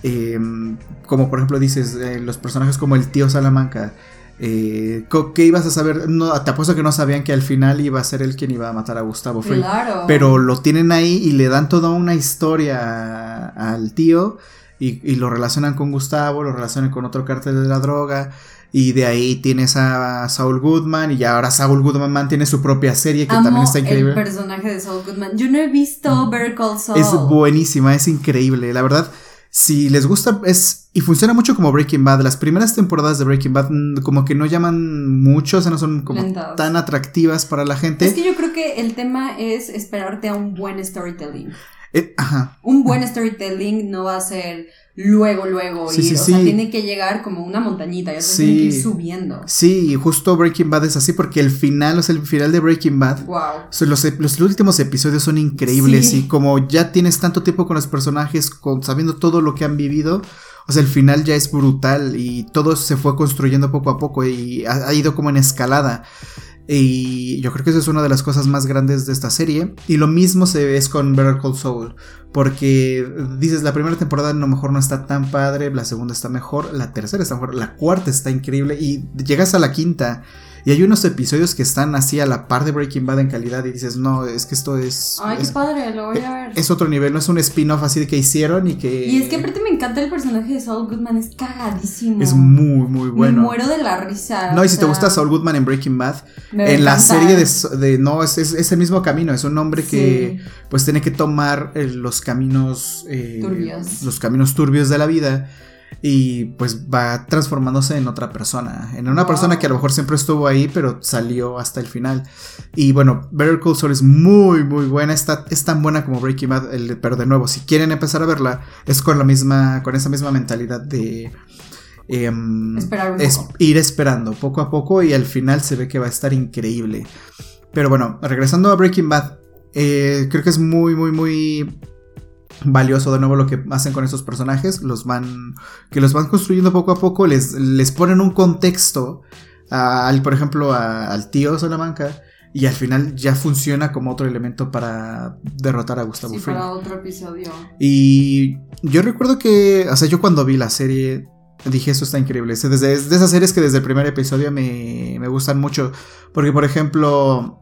Speaker 2: em, como por ejemplo dices, eh, los personajes como el tío Salamanca. Eh, ¿Qué ibas a saber? No, te apuesto que no sabían que al final iba a ser él quien iba a matar a Gustavo Fring. Claro. Pero lo tienen ahí y le dan toda una historia al tío y, y, lo relacionan con Gustavo, lo relacionan con otro cártel de la droga. Y de ahí tienes a Saul Goodman y ahora Saul Goodman tiene su propia serie que también está increíble.
Speaker 1: El personaje de Saul Goodman. Yo no he visto mm. Better Call Saul.
Speaker 2: Es buenísima, es increíble. La verdad, si les gusta, es. Y funciona mucho como Breaking Bad. Las primeras temporadas de Breaking Bad, mm, como que no llaman mucho, o sea, no son como tan atractivas para la gente.
Speaker 1: Es que yo creo que el tema es esperarte a un buen storytelling.
Speaker 2: Eh, ajá.
Speaker 1: Un buen storytelling no va a ser luego, luego o sea, tiene que llegar como una montañita, ya tiene que ir subiendo.
Speaker 2: Sí, justo Breaking Bad es así porque el final, o sea, el final de Breaking Bad,
Speaker 1: wow.
Speaker 2: los, los, últimos episodios son increíbles y como ya tienes tanto tiempo con los personajes, con, sabiendo todo lo que han vivido, o sea, el final ya es brutal y todo se fue construyendo poco a poco y ha ido como en escalada. Y yo creo que eso es una de las cosas más grandes de esta serie. Y lo mismo se ve con Better Call Saul. Porque dices, la primera temporada a lo mejor no está tan padre, la segunda está mejor, la tercera está mejor, la cuarta está increíble. Y llegas a la quinta y hay unos episodios que están así a la par de Breaking Bad en calidad y dices, no, es que esto es...
Speaker 1: Ay, qué padre, lo voy a ver.
Speaker 2: Es otro nivel, no es un spin-off así de que hicieron y que...
Speaker 1: Y es que aparte me encanta el personaje de Saul Goodman, es cagadísimo.
Speaker 2: Es muy, muy bueno.
Speaker 1: Me muero de la risa.
Speaker 2: No, y si te gusta Saul Goodman en Breaking Bad, en la serie de, No, es, es, el mismo camino, es un hombre que pues tiene que tomar eh, los caminos... Eh,
Speaker 1: turbios.
Speaker 2: Los caminos turbios de la vida y pues va transformándose en otra persona, en una persona que a lo mejor siempre estuvo ahí, pero salió hasta el final. Y bueno, Better Call Saul es muy muy buena, está, es tan buena como Breaking Bad, pero de nuevo, si quieren empezar a verla, es con la misma, con esa misma mentalidad de em, ir esperando poco a poco y al final se ve que va a estar increíble. Pero bueno, regresando a Breaking Bad, eh, creo que es muy muy muy valioso de nuevo lo que hacen con estos personajes, los van que los van construyendo poco a poco, les, les ponen un contexto al, por ejemplo, al tío Salamanca y al final ya funciona como otro elemento para derrotar a Gustavo sí,
Speaker 1: para otro episodio.
Speaker 2: Y yo recuerdo que, o sea, yo cuando vi la serie dije, esto está increíble. Es de esas series que desde el primer episodio me, me gustan mucho. Porque, por ejemplo,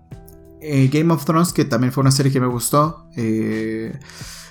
Speaker 2: eh, Game of Thrones, que también fue una serie que me gustó. Eh,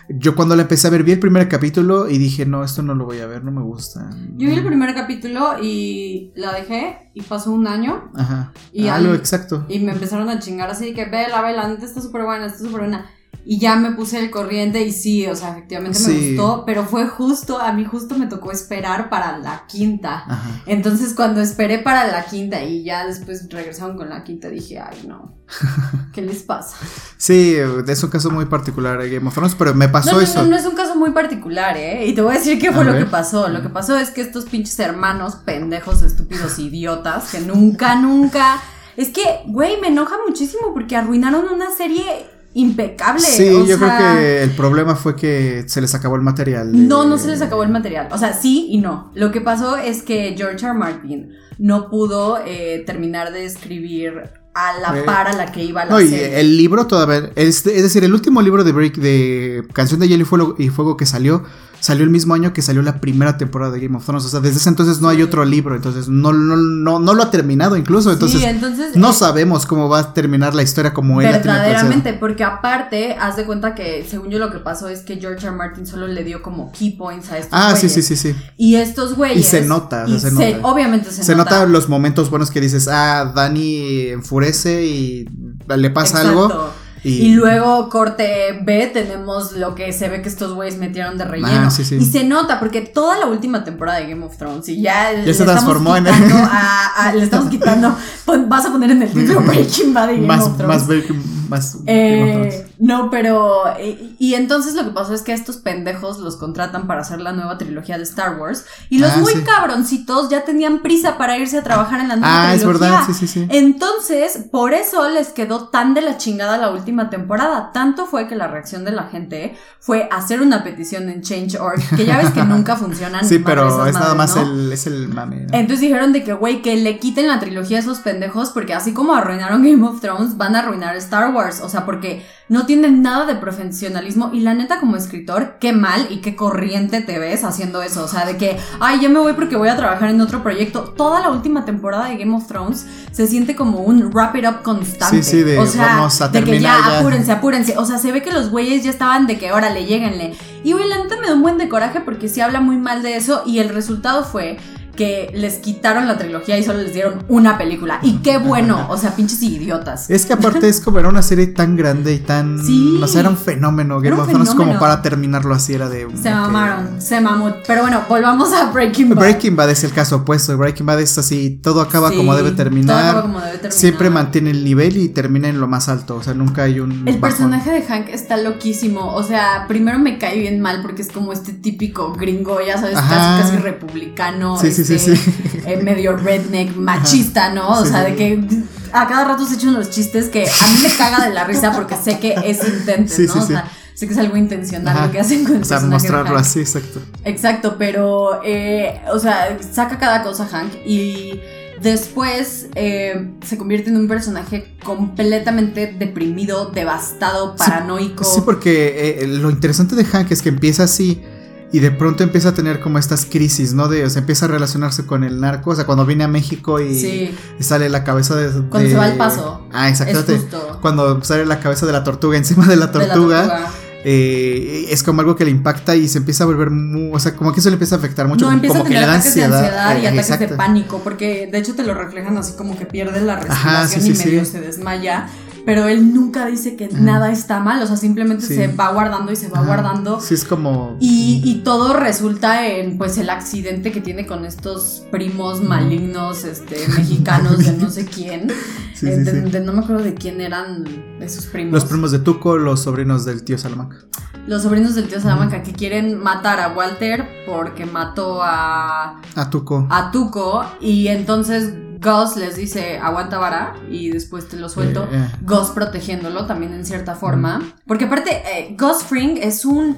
Speaker 2: yo cuando la empecé a ver, vi el primer capítulo y dije, no, esto no lo voy a ver, no me gusta.
Speaker 1: Yo vi el primer capítulo y la dejé y pasó un año.
Speaker 2: Ajá. Y Algo exacto.
Speaker 1: Y me empezaron a chingar así de que, ve, la vela, está súper buena, está súper buena. Y ya me puse el corriente y sí, o sea, efectivamente me gustó, pero fue justo, a mí justo me tocó esperar para la quinta. Entonces cuando esperé para la quinta y ya después regresaron con la quinta, dije, ay no, ¿qué les pasa?
Speaker 2: Sí, es un caso muy particular de Game of Thrones, pero me pasó eso.
Speaker 1: No, no es un caso muy particular, ¿eh? Y te voy a decir qué fue lo que pasó. Lo que pasó es que estos pinches hermanos, pendejos, estúpidos, idiotas, que nunca, nunca... Es que, güey, me enoja muchísimo porque arruinaron una serie impecable.
Speaker 2: Sí, yo creo que el problema fue que se les acabó el material.
Speaker 1: No, no se les acabó el material. O sea, sí y no. Lo que pasó es que George R. Martin no pudo eh, terminar de escribir a la eh, par a la que iba la no, Y
Speaker 2: el libro todavía, es, es, decir, el último libro de Break de Canción de Hielo y Fuego, y Fuego que salió salió el mismo año que salió la primera temporada de Game of Thrones. O sea, desde ese entonces no hay otro libro. Entonces no, no, no, no lo ha terminado incluso. Entonces, no sabemos cómo va a terminar la historia como él.
Speaker 1: Verdaderamente, porque aparte, haz de cuenta que según yo lo que pasó es que George R. Martin solo le dio como key points a estos
Speaker 2: ah, sí, sí, sí, sí.
Speaker 1: Y estos güeyes.
Speaker 2: Y se nota, se, nota.
Speaker 1: Obviamente se,
Speaker 2: nota. Se nota los momentos buenos que dices, ah, Dani enfurece y le pasa algo
Speaker 1: y, luego corte B tenemos lo que se ve que estos güeyes metieron de ah, relleno. Y se nota porque toda la última temporada de Game of Thrones y ya,
Speaker 2: ya se transformó en
Speaker 1: le estamos quitando vas a poner en el título Breaking Bad y Game
Speaker 2: más,
Speaker 1: of Thrones.
Speaker 2: Más, breaking, más
Speaker 1: eh, no, pero y, entonces lo que pasó es que estos pendejos los contratan para hacer la nueva trilogía de Star Wars y los ah, muy cabroncitos ya tenían prisa para irse a trabajar en la nueva trilogía. Ah, es verdad, sí, sí, sí. Entonces, por eso les quedó tan de la chingada la última temporada. Tanto fue que la reacción de la gente fue hacer una petición en Change.org, que ya ves que nunca funcionan.
Speaker 2: sí, pero es nada más el, es el mame.
Speaker 1: Entonces dijeron de que, güey, que le quiten la trilogía a esos pendejos, porque así como arruinaron Game of Thrones, van a arruinar Star Wars. O sea, porque no no tiene nada de profesionalismo y la neta como escritor, qué mal y qué corriente te ves haciendo eso, o sea, de que, ay, ya me voy porque voy a trabajar en otro proyecto. Toda la última temporada de Game of Thrones se siente como un wrap it up constante. Sí, sí, de, o sea, vamos a de que ya, apúrense, apúrense. O sea, se ve que los güeyes ya estaban de que, órale, lleguenle. Y güey, la neta me da un buen de coraje porque sí habla muy mal de eso y el resultado fue que les quitaron la trilogía y solo les dieron una película. Y qué bueno, o sea, pinches idiotas.
Speaker 2: Es que aparte es como era una serie tan grande y tan. Sí. O sea, era un fenómeno Game of Thrones como para terminarlo así, era de.
Speaker 1: Se mamaron, se mamó. Pero bueno, volvamos a Breaking Bad.
Speaker 2: Breaking Bad es el caso opuesto. Breaking Bad es así, todo acaba como debe terminar. Todo acaba como debe terminar. Siempre mantiene el nivel y termina en lo más alto. O sea, nunca hay un.
Speaker 1: El personaje de Hank está loquísimo. O sea, primero me cae bien mal porque es como este típico gringo, ya sabes, casi, casi republicano. Sí, sí, sí, eh, medio redneck, machista, ¿no? O sea, de que a cada rato se echan los chistes que a mí me caga de la risa porque sé que es intento, ¿no? o sea, sé que es algo intencional lo que hacen con O sea,
Speaker 2: mostrarlo así, exacto.
Speaker 1: Exacto, pero, eh, o sea, saca cada cosa Hank y después eh, se convierte en un personaje completamente deprimido, devastado, paranoico.
Speaker 2: Sí, porque lo interesante de Hank es que empieza así y de pronto empieza a tener como estas crisis, ¿no? De, o sea, empieza a relacionarse con el narco, o sea, cuando viene a México y, sale la cabeza de,
Speaker 1: Cuando se va al paso.
Speaker 2: Ah, exactamente. Cuando sale la cabeza de la tortuga encima de la tortuga. Eh, es como algo que le impacta y se empieza a volver muy, o sea, como que eso le empieza a afectar mucho,
Speaker 1: no, empieza
Speaker 2: como
Speaker 1: a tener que le da ansiedad, de ansiedad y eh, ataques de pánico, porque de hecho te lo reflejan así como que pierde la respiración y medio se desmaya pero él nunca dice que nada está mal, o sea, simplemente se va guardando y se va guardando.
Speaker 2: Sí, es como...
Speaker 1: Y, y, todo resulta en, pues, el accidente que tiene con estos primos malignos, este, mexicanos de no sé quién. Sí, eh, de, no me acuerdo de quién eran esos primos.
Speaker 2: Los primos de Tuco, los sobrinos del tío Salamanca.
Speaker 1: Los sobrinos del tío Salamanca que quieren matar a Walter porque mató a...
Speaker 2: A Tuco.
Speaker 1: A Tuco y entonces Gus les dice aguanta vara y después te lo suelto. Eh, eh. Gus protegiéndolo también en cierta forma. Porque aparte, eh, Gus Fring es un.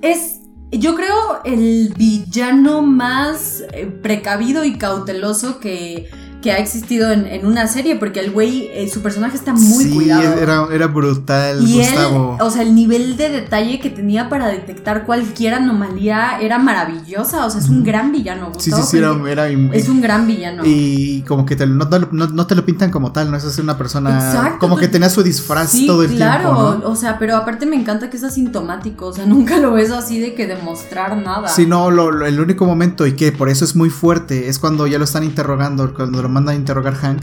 Speaker 1: Es. Yo creo el villano más precavido y cauteloso que que ha existido en, una serie, porque el güey, eh, su personaje está muy sí,
Speaker 2: Era, era brutal, y Gustavo.
Speaker 1: o sea, el nivel de detalle que tenía para detectar cualquier anomalía era maravillosa. O sea, es un gran villano.
Speaker 2: Gustavo sí, sí, sí, era,
Speaker 1: Es un gran villano.
Speaker 2: Y como que no, te lo pintan como tal, ¿no? Es una persona. Exacto, como que tenía su disfraz todo el tiempo. Claro,
Speaker 1: o sea, pero aparte me encanta que es asintomático. O sea, nunca lo ves así de que demostrar nada.
Speaker 2: Sí, no, el único momento y que por eso es muy fuerte es cuando ya lo están interrogando, cuando lo manda a interrogar Hank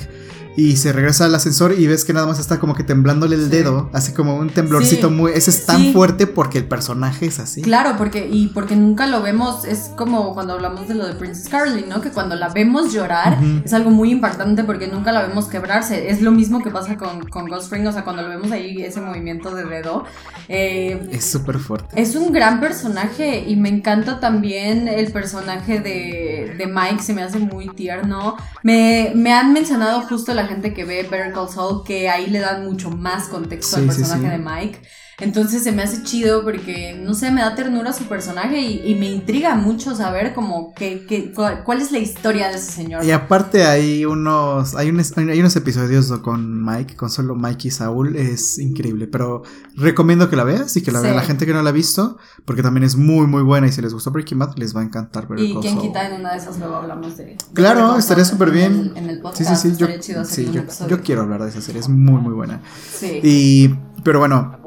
Speaker 2: y se regresa al ascensor y ves que nada más está como que temblándole el dedo, así como un temblorcito muy... Ese es tan fuerte porque el personaje es así.
Speaker 1: Claro, porque y porque nunca lo vemos, es como cuando hablamos de lo de Princess Caroline, ¿no? Que cuando la vemos llorar es algo muy impactante porque nunca la vemos quebrarse. Es lo mismo que pasa con, con Ghost Spring, o sea, cuando lo vemos ahí, ese movimiento de dedo.
Speaker 2: Eh, es súper fuerte.
Speaker 1: Es un gran personaje y me encanta también el personaje de, de Mike, se me hace muy tierno. Me, me han mencionado justo la gente que ve Better Call Saul que ahí le dan mucho más contexto al personaje de Mike. Entonces se me hace chido porque, no sé, me da ternura su personaje y, me intriga mucho saber como que, cuál, es la historia de ese señor.
Speaker 2: Y aparte hay unos, hay, hay unos episodios con Mike, con solo Mike y Saúl, es increíble, pero recomiendo que la veas y que la vea la gente que no la ha visto, porque también es muy muy buena y si les gustó Breaking Bad les va a encantar.
Speaker 1: y quien quita en una de esas luego hablamos de...
Speaker 2: claro, estaría súper bien.
Speaker 1: En el, podcast, sí, sí, sí, yo, sí
Speaker 2: yo, quiero hablar de esa serie, es muy muy buena. Sí. Y, pero bueno,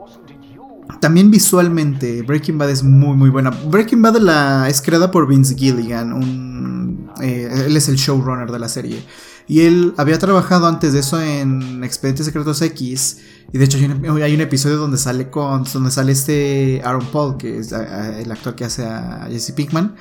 Speaker 2: también visualmente, Breaking Bad es muy muy buena. Breaking Bad la, es creada por Vince Gilligan, un, eh, él es el showrunner de la serie. Y él había trabajado antes de eso en Expedientes Secretos X. Y de hecho hay un, episodio donde sale con donde sale este Aaron Paul, que es el actor que hace a Jesse Pinkman.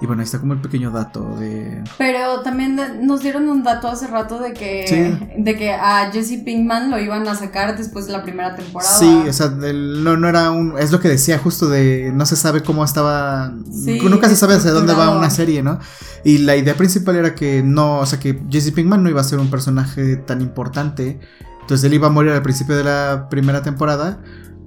Speaker 2: Y bueno, ahí está como el pequeño dato de...
Speaker 1: Pero también nos dieron un dato hace rato de que, de que a Jesse Pinkman lo iban a sacar después de la primera temporada.
Speaker 2: Sí, o sea, no, no era un... Es lo que decía justo de... No se sabe cómo estaba... nunca se sabe hacia dónde va una serie, ¿no? Y la idea principal era que no... O sea, que Jesse Pinkman no iba a ser un personaje tan importante. Entonces él iba a morir al principio de la primera temporada.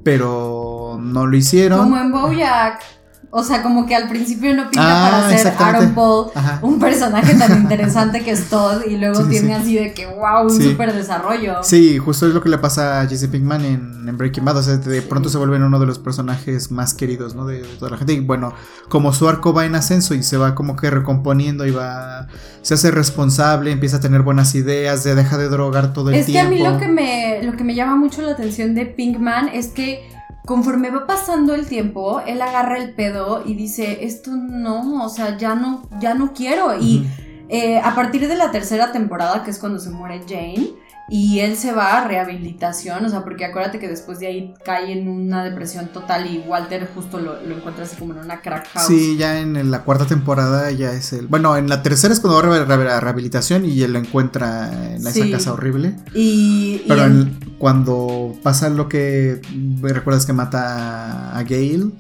Speaker 2: Pero no lo hicieron.
Speaker 1: Como en Bojack. O sea, como que al principio no pinta para ah, ser Aaron Paul, un personaje tan interesante que es Todd, y luego tiene así de que, wow, un súper desarrollo.
Speaker 2: Sí, justo es lo que le pasa a Jesse Pinkman en, Breaking Bad. O sea, de pronto se vuelve uno de los personajes más queridos, ¿no? De, toda la gente. Y bueno, como su arco va en ascenso y se va como que recomponiendo y va. Se hace responsable, empieza a tener buenas ideas, de deja de drogar todo el tiempo.
Speaker 1: Es que a mí lo que me, lo que me llama mucho la atención de Pinkman es que conforme va pasando el tiempo, él agarra el pedo y dice, esto no, o sea, ya no, ya no quiero. Y eh, a partir de la tercera temporada, que es cuando se muere Jane, y él se va a rehabilitación, o sea, porque acuérdate que después de ahí cae en una depresión total y Walter justo lo, encuentra así como en una crack house.
Speaker 2: Sí, ya en la cuarta temporada ya es el... Bueno, en la tercera es cuando va a la rehabilitación y él lo encuentra en esa casa horrible.
Speaker 1: Y...
Speaker 2: Pero cuando pasa lo que... ¿Recuerdas que mata a Gail?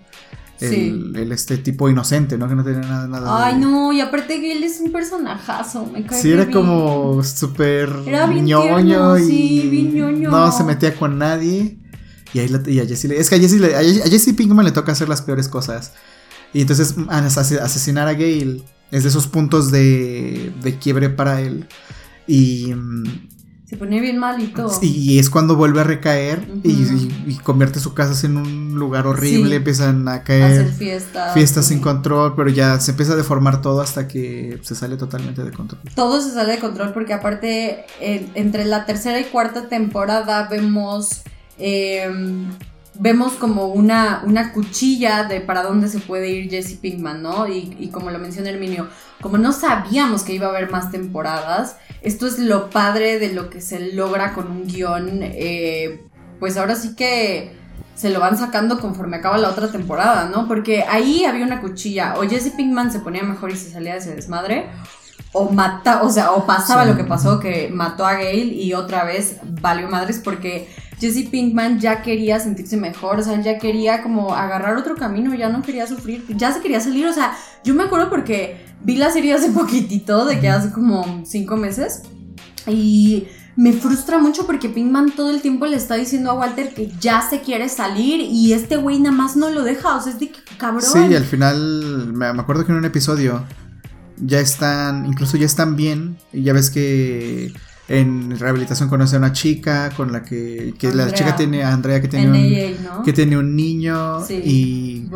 Speaker 2: El, este tipo inocente, ¿no? Que no tiene nada, nada
Speaker 1: Ay, no, y aparte que él es un personajazo, me cae
Speaker 2: Sí, era como súper
Speaker 1: ñoño y sí,
Speaker 2: no se metía con nadie. Y, ahí y a Jesse le, es que a Jesse, le, a Jesse Pinkman le toca hacer las peores cosas. Y entonces asesinar a Gail es de esos puntos de, de quiebre para él. Y mm,
Speaker 1: se pone bien malito.
Speaker 2: Y es cuando vuelve a recaer y, convierte su casa en un lugar horrible. Empiezan a caer
Speaker 1: fiestas.
Speaker 2: Fiestas sin control, pero ya se empieza a deformar todo hasta que se sale totalmente de control.
Speaker 1: Todo se sale de control porque aparte entre la tercera y cuarta temporada vemos... Em, vemos como una, una cuchilla de para dónde se puede ir Jesse Pinkman, ¿no? Y, y, como lo menciona Herminio, como no sabíamos que iba a haber más temporadas, esto es lo padre de lo que se logra con un guion, eh, pues ahora sí que se lo van sacando conforme acaba la otra temporada, ¿no? Porque ahí había una cuchilla, o Jesse Pinkman se ponía mejor y se salía de ese desmadre, o mata, o sea, o pasaba lo que pasó, que mató a Gail y otra vez valió madres porque Jesse Pinkman ya quería sentirse mejor, o sea, ya quería como agarrar otro camino, ya no quería sufrir, ya se quería salir, o sea, yo me acuerdo porque vi la serie hace poquitito, de que hace como cinco meses, y me frustra mucho porque Pinkman todo el tiempo le está diciendo a Walter que ya se quiere salir y este güey nada más no lo deja, o sea, es de cabrón.
Speaker 2: Sí, al final me acuerdo que en un episodio ya están, incluso ya están bien, y ya ves que en rehabilitación conoce a una chica con la que, que la chica tiene a Andrea que tiene un que tiene un niño y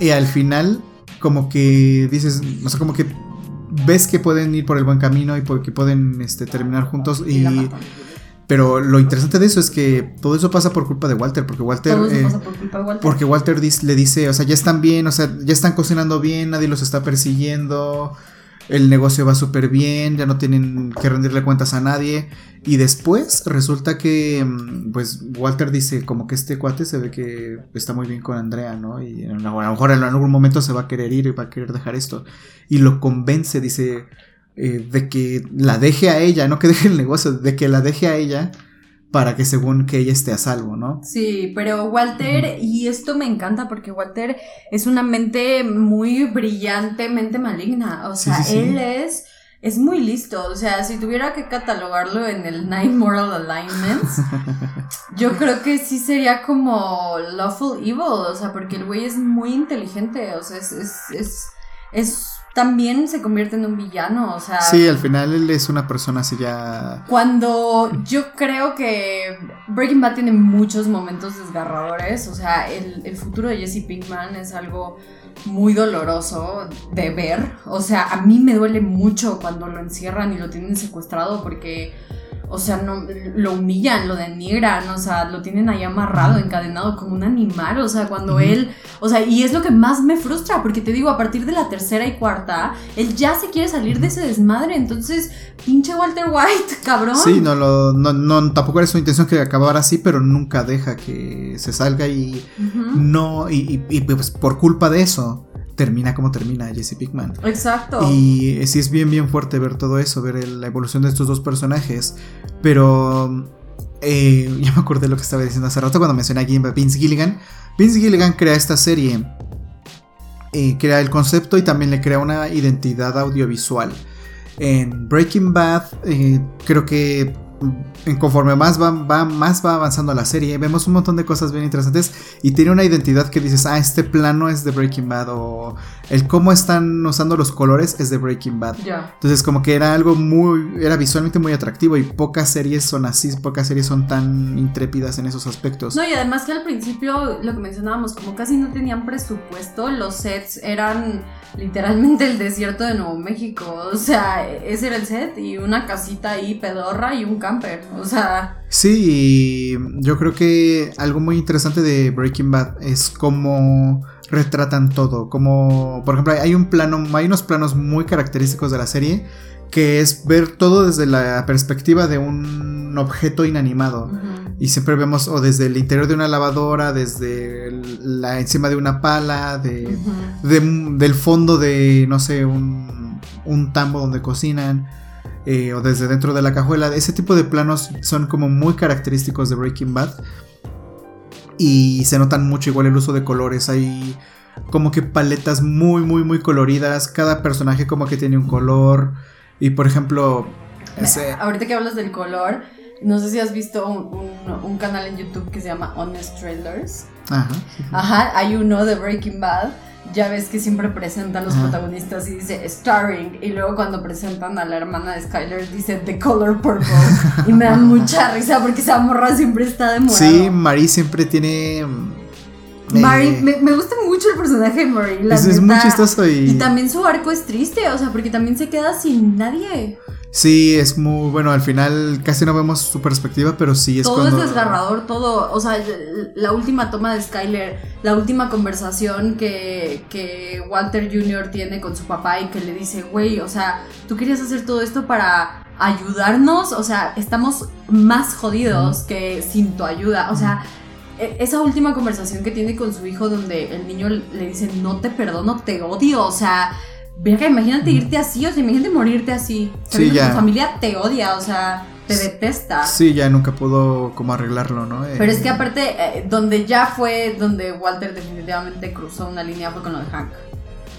Speaker 2: y al final como que dices, o sea, como que ves que pueden ir por el buen camino y que pueden este, terminar juntos y, pero lo interesante de eso es que todo eso pasa por culpa de Walter, porque Walter,
Speaker 1: todo eso pasa por culpa de Walter.
Speaker 2: porque Walter le dice, o sea, ya están bien, o sea, ya están cocinando bien, nadie los está persiguiendo, el negocio va súper bien, ya no tienen que rendirle cuentas a nadie. Y después resulta que, mm, pues, Walter dice como que este cuate se ve que está muy bien con Andrea, ¿no? Y a lo mejor en algún momento se va a querer ir y va a querer dejar esto. Y lo convence, dice, eh, de que la deje a ella, no que deje el negocio, de que la deje a ella para que según que ella esté a salvo, ¿no?
Speaker 1: Sí, pero Walter, y esto me encanta porque Walter es una mente muy brillantemente maligna, o sea, él es es muy listo, o sea, si tuviera que catalogarlo en el Nine Moral Alignments, yo creo que sí sería como Lawful Evil, o sea, porque el güey es muy inteligente, o sea, es, es, es, es también se convierte en un villano, o sea...
Speaker 2: Sí, al final él es una persona así ya...
Speaker 1: Cuando yo creo que Breaking Bad tiene muchos momentos desgarradores, o sea, el, el futuro de Jesse Pinkman es algo muy doloroso de ver, o sea, a mí me duele mucho cuando lo encierran y lo tienen secuestrado porque o sea, no, lo humillan, lo denigran, o sea, lo tienen ahí amarrado, encadenado como un animal, o sea, cuando él, o sea, y es lo que más me frustra, porque te digo, a partir de la tercera y cuarta, él ya se quiere salir de ese desmadre, entonces, pinche Walter White, cabrón.
Speaker 2: Sí, no, lo, no, no tampoco era su intención que acabara así, pero nunca deja que se salga y no, y, y pues por culpa de eso termina como termina Jesse Pickman.
Speaker 1: Exacto.
Speaker 2: Y sí es bien, bien fuerte ver todo eso, ver la evolución de estos dos personajes. Pero eh, ya me acordé de lo que estaba diciendo hace rato cuando mencioné a Vince Gilligan. Vince Gilligan crea esta serie, eh, crea el concepto y también le crea una identidad audiovisual. En Breaking Bad, eh, creo que conforme más va, más va avanzando la serie, vemos un montón de cosas bien interesantes y tiene una identidad que dices, ah, este plano es de Breaking Bad o el cómo están usando los colores es de Breaking Bad. Entonces como que era algo muy, era visualmente muy atractivo y pocas series son así, pocas series son tan intrépidas en esos aspectos.
Speaker 1: No, y además que al principio, lo que mencionábamos, como casi no tenían presupuesto, los sets eran literalmente el desierto de Nuevo México, o sea, ese era el set y una casita ahí pedorra y un camper, o sea...
Speaker 2: Sí, yo creo que algo muy interesante de Breaking Bad es cómo retratan todo, como por ejemplo hay un plano, hay unos planos muy característicos de la serie que es ver todo desde la perspectiva de un objeto inanimado. Y siempre vemos o desde el interior de una lavadora, desde la encima de una pala, de, del fondo de, no sé, un, un tambo donde cocinan. Eh, o desde dentro de la cajuela. Ese tipo de planos son como muy característicos de Breaking Bad. Y se notan mucho igual el uso de colores. Hay como que paletas muy, muy, muy coloridas. Cada personaje como que tiene un color. Y por ejemplo...
Speaker 1: Ahorita que hablas del color, no sé si has visto un, canal en YouTube que se llama Honest Trailers. Ajá. Ajá, hay uno de Breaking Bad ya ves que siempre presentan los protagonistas y dice starring y luego cuando presentan a la hermana de Skyler dice The Color Purple y me da mucha risa porque esa morra siempre está de morado.
Speaker 2: Sí, Marie siempre tiene
Speaker 1: mm, Marie, eh, me, gusta mucho el personaje de Marie.
Speaker 2: es, muy chistoso y...
Speaker 1: y también su arco es triste, o sea, porque también se queda sin nadie.
Speaker 2: Sí, es muy bueno. Al final casi no vemos su perspectiva, pero sí es
Speaker 1: todo es desgarrador, todo. O sea, la última toma de Skyler, la última conversación que, que Walter Jr. tiene con su papá y que le dice, güey, o sea, tú querías hacer todo esto para ayudarnos. O sea, estamos más jodidos que sin tu ayuda. O sea. E, esa última conversación que tiene con su hijo donde el niño le dice no te perdono, te odio, o sea, Verga, imagínate irte así, o sea, imagínate morirte así. Sí, ya. Tu familia te odia, o sea, te detesta.
Speaker 2: Sí, ya nunca pudo como arreglarlo, ¿no?
Speaker 1: Pero es que eh, aparte, eh, donde ya fue, donde Walter definitivamente cruzó una línea fue con lo de Hank.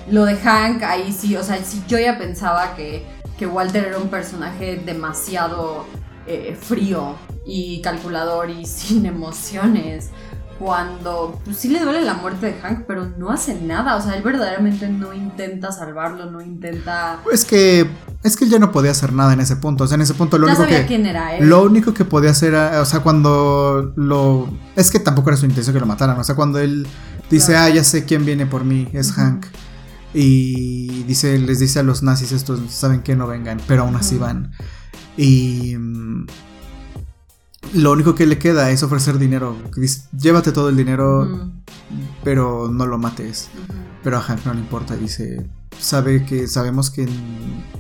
Speaker 1: Lo de Hank, ahí sí, o sea, si yo ya pensaba que, que Walter era un personaje demasiado eh, frío y calculador y sin emociones cuando pues, sí le duele la muerte de Hank, pero no hace nada. O sea, él verdaderamente no intenta salvarlo, no intenta.
Speaker 2: Es que. Es que él ya no podía hacer nada en ese punto. O sea, en ese punto lo
Speaker 1: ya
Speaker 2: único
Speaker 1: sabía
Speaker 2: que.
Speaker 1: quién era él.
Speaker 2: Lo único que podía hacer. O sea, cuando lo. Es que tampoco era su intención que lo mataran. O sea, cuando él dice, ah, ya sé quién viene por mí, es Hank. Y dice, les dice a los nazis estos, saben que no vengan, pero aún así van. Y mm, lo único que le queda es ofrecer dinero. llévate todo el dinero, pero no lo mates. Pero a Hank no le importa, dice, sabe que sabemos que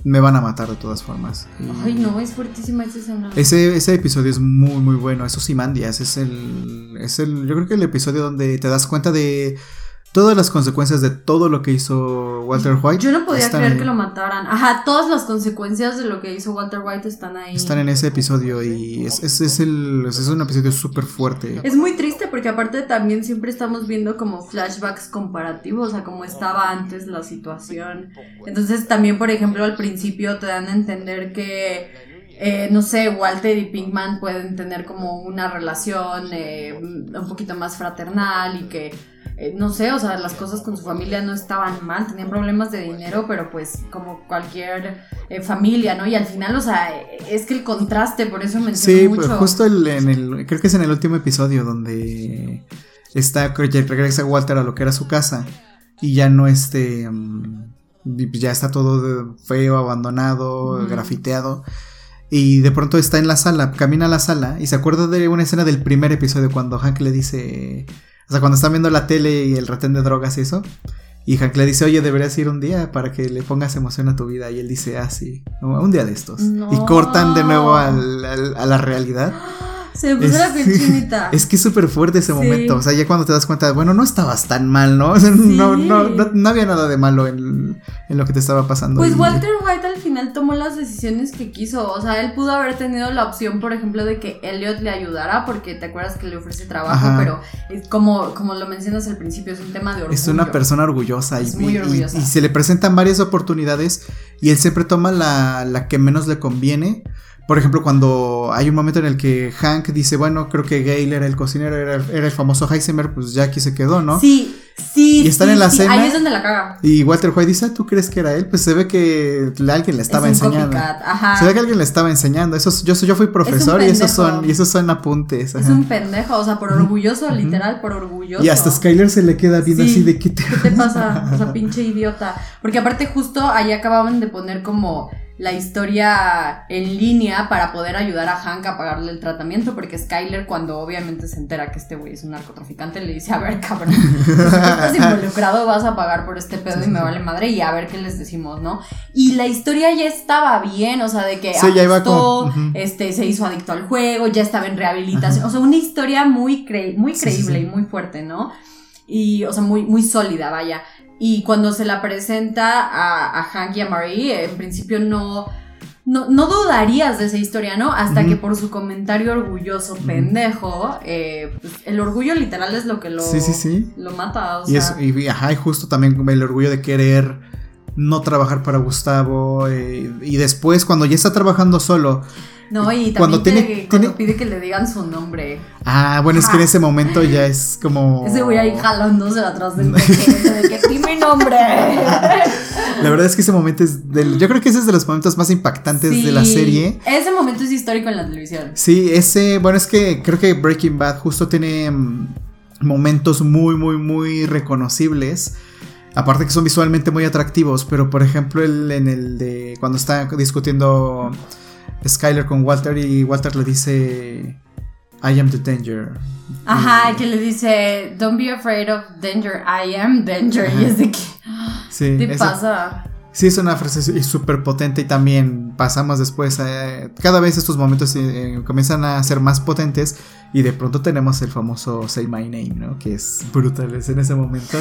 Speaker 2: me van a matar de todas formas.
Speaker 1: Ay, no, es fuertísima esa escena.
Speaker 2: Ese, ese episodio es muy, muy bueno. Eso sí, Mandias, es el, es el, yo creo que el episodio donde te das cuenta de todas las consecuencias de todo lo que hizo Walter White.
Speaker 1: Yo no podía creer que lo mataran. Ajá, todas las consecuencias de lo que hizo Walter White están ahí.
Speaker 2: Están en ese episodio y es, es, es, el, es un episodio súper fuerte.
Speaker 1: Es muy triste porque aparte también siempre estamos viendo como flashbacks comparativos a cómo estaba antes la situación. Entonces también, por ejemplo, al principio te dan a entender que... Eh, no sé, Walter y Pinkman pueden tener como una relación eh, un poquito más fraternal y que eh, no sé, o sea, las cosas con su familia no estaban mal, tenían problemas de dinero, pero pues como cualquier eh, familia, ¿no? Y al final, o sea, es que el contraste, por eso mencioné sí, pues
Speaker 2: justo en el, creo que es en el último episodio donde está, regresa Walter a lo que era su casa y ya no este, mm, ya está todo feo, abandonado, grafiteado. Y de pronto está en la sala, camina a la sala y se acuerda de una escena del primer episodio cuando Hank le dice, o sea, cuando están viendo la tele y el retén de drogas y eso. Y Hank le dice, oye, deberías ir un día para que le pongas emoción a tu vida. Y él dice, ah, sí, un día de estos. Y cortan de nuevo a la realidad.
Speaker 1: Se me puso la piel
Speaker 2: Es que es súper fuerte ese momento. O sea, ya cuando te das cuenta, bueno, no estabas tan mal, ¿no? O sea, no, no, no, había nada de malo en, en, lo que te estaba pasando.
Speaker 1: Pues Walter White al final tomó las decisiones que quiso. O sea, él pudo haber tenido la opción, por ejemplo, de que Elliot le ayudara, porque te acuerdas que le ofrece trabajo, pero como, como lo mencionas al principio, es un tema de orgullo.
Speaker 2: Es una persona orgullosa, y, muy orgullosa. Y, y, se le presentan varias oportunidades y él siempre toma la, la que menos le conviene por ejemplo, cuando hay un momento en el que Hank dice, bueno, creo que Gale era el cocinero, era, el famoso Heisenberg, pues ya aquí se quedó, ¿no?
Speaker 1: Sí, sí.
Speaker 2: Y están en la cena.
Speaker 1: Ahí es donde la caga.
Speaker 2: Y Walter White dice, ah, ¿tú crees que era él? Pues se ve que alguien le estaba enseñando. Ajá. Se ve que alguien le estaba enseñando. Eso, yo, yo fui profesor y esos son, y esos son apuntes.
Speaker 1: Es un pendejo, o sea, por orgulloso, literal, por orgulloso.
Speaker 2: Y hasta Skyler se le queda viendo así de
Speaker 1: ¿qué te... ¿Qué te pasa? O sea, pinche idiota. Porque aparte justo ahí acababan de poner como la historia en línea para poder ayudar a Hank a pagarle el tratamiento, porque Skyler cuando obviamente se entera que este güey es un narcotraficante, le dice, a ver, cabrón, si estás involucrado vas a pagar por este pedo y me vale madre y a ver qué les decimos, ¿no? Y la historia ya estaba bien, o sea, de que
Speaker 2: sí,
Speaker 1: este, se hizo adicto al juego, ya estaba en rehabilitación, o sea, una historia muy, muy creíble y muy fuerte, ¿no? Y, o sea, muy, muy sólida, vaya. Y cuando se la presenta a, a Hank y a Marie, en principio no, no, no, dudarías de esa historia, ¿no? Hasta que por su comentario orgulloso, pendejo, eh, pues, el orgullo literal es lo que lo, lo mata.
Speaker 2: y, Es, y, ajá, y justo también el orgullo de querer no trabajar para Gustavo. Eh, y después, cuando ya está trabajando solo,
Speaker 1: no, y también cuando, tiene, cuando pide que le digan su nombre.
Speaker 2: Ah, bueno, es que en ese momento ya es como.
Speaker 1: Ese voy ahí jalándose atrás del de que di mi nombre.
Speaker 2: La verdad es que ese momento es del. Yo creo que ese es de los momentos más impactantes de la serie.
Speaker 1: Ese momento es histórico en la televisión.
Speaker 2: Sí, ese. Bueno, es que creo que Breaking Bad justo tiene mm, momentos muy, muy, muy reconocibles. Aparte que son visualmente muy atractivos, pero por ejemplo el, en el de cuando está discutiendo Skyler con Walter y Walter le dice I am the danger.
Speaker 1: Ajá, que le dice Don't be afraid of danger, I am danger. Y es de que sí, ¿qué pasa?
Speaker 2: Sí, es una frase súper potente y también pasamos después, cada vez estos momentos eh, comienzan a ser más potentes y de pronto tenemos el famoso Say My Name, ¿no? Que es brutal, es en ese momento.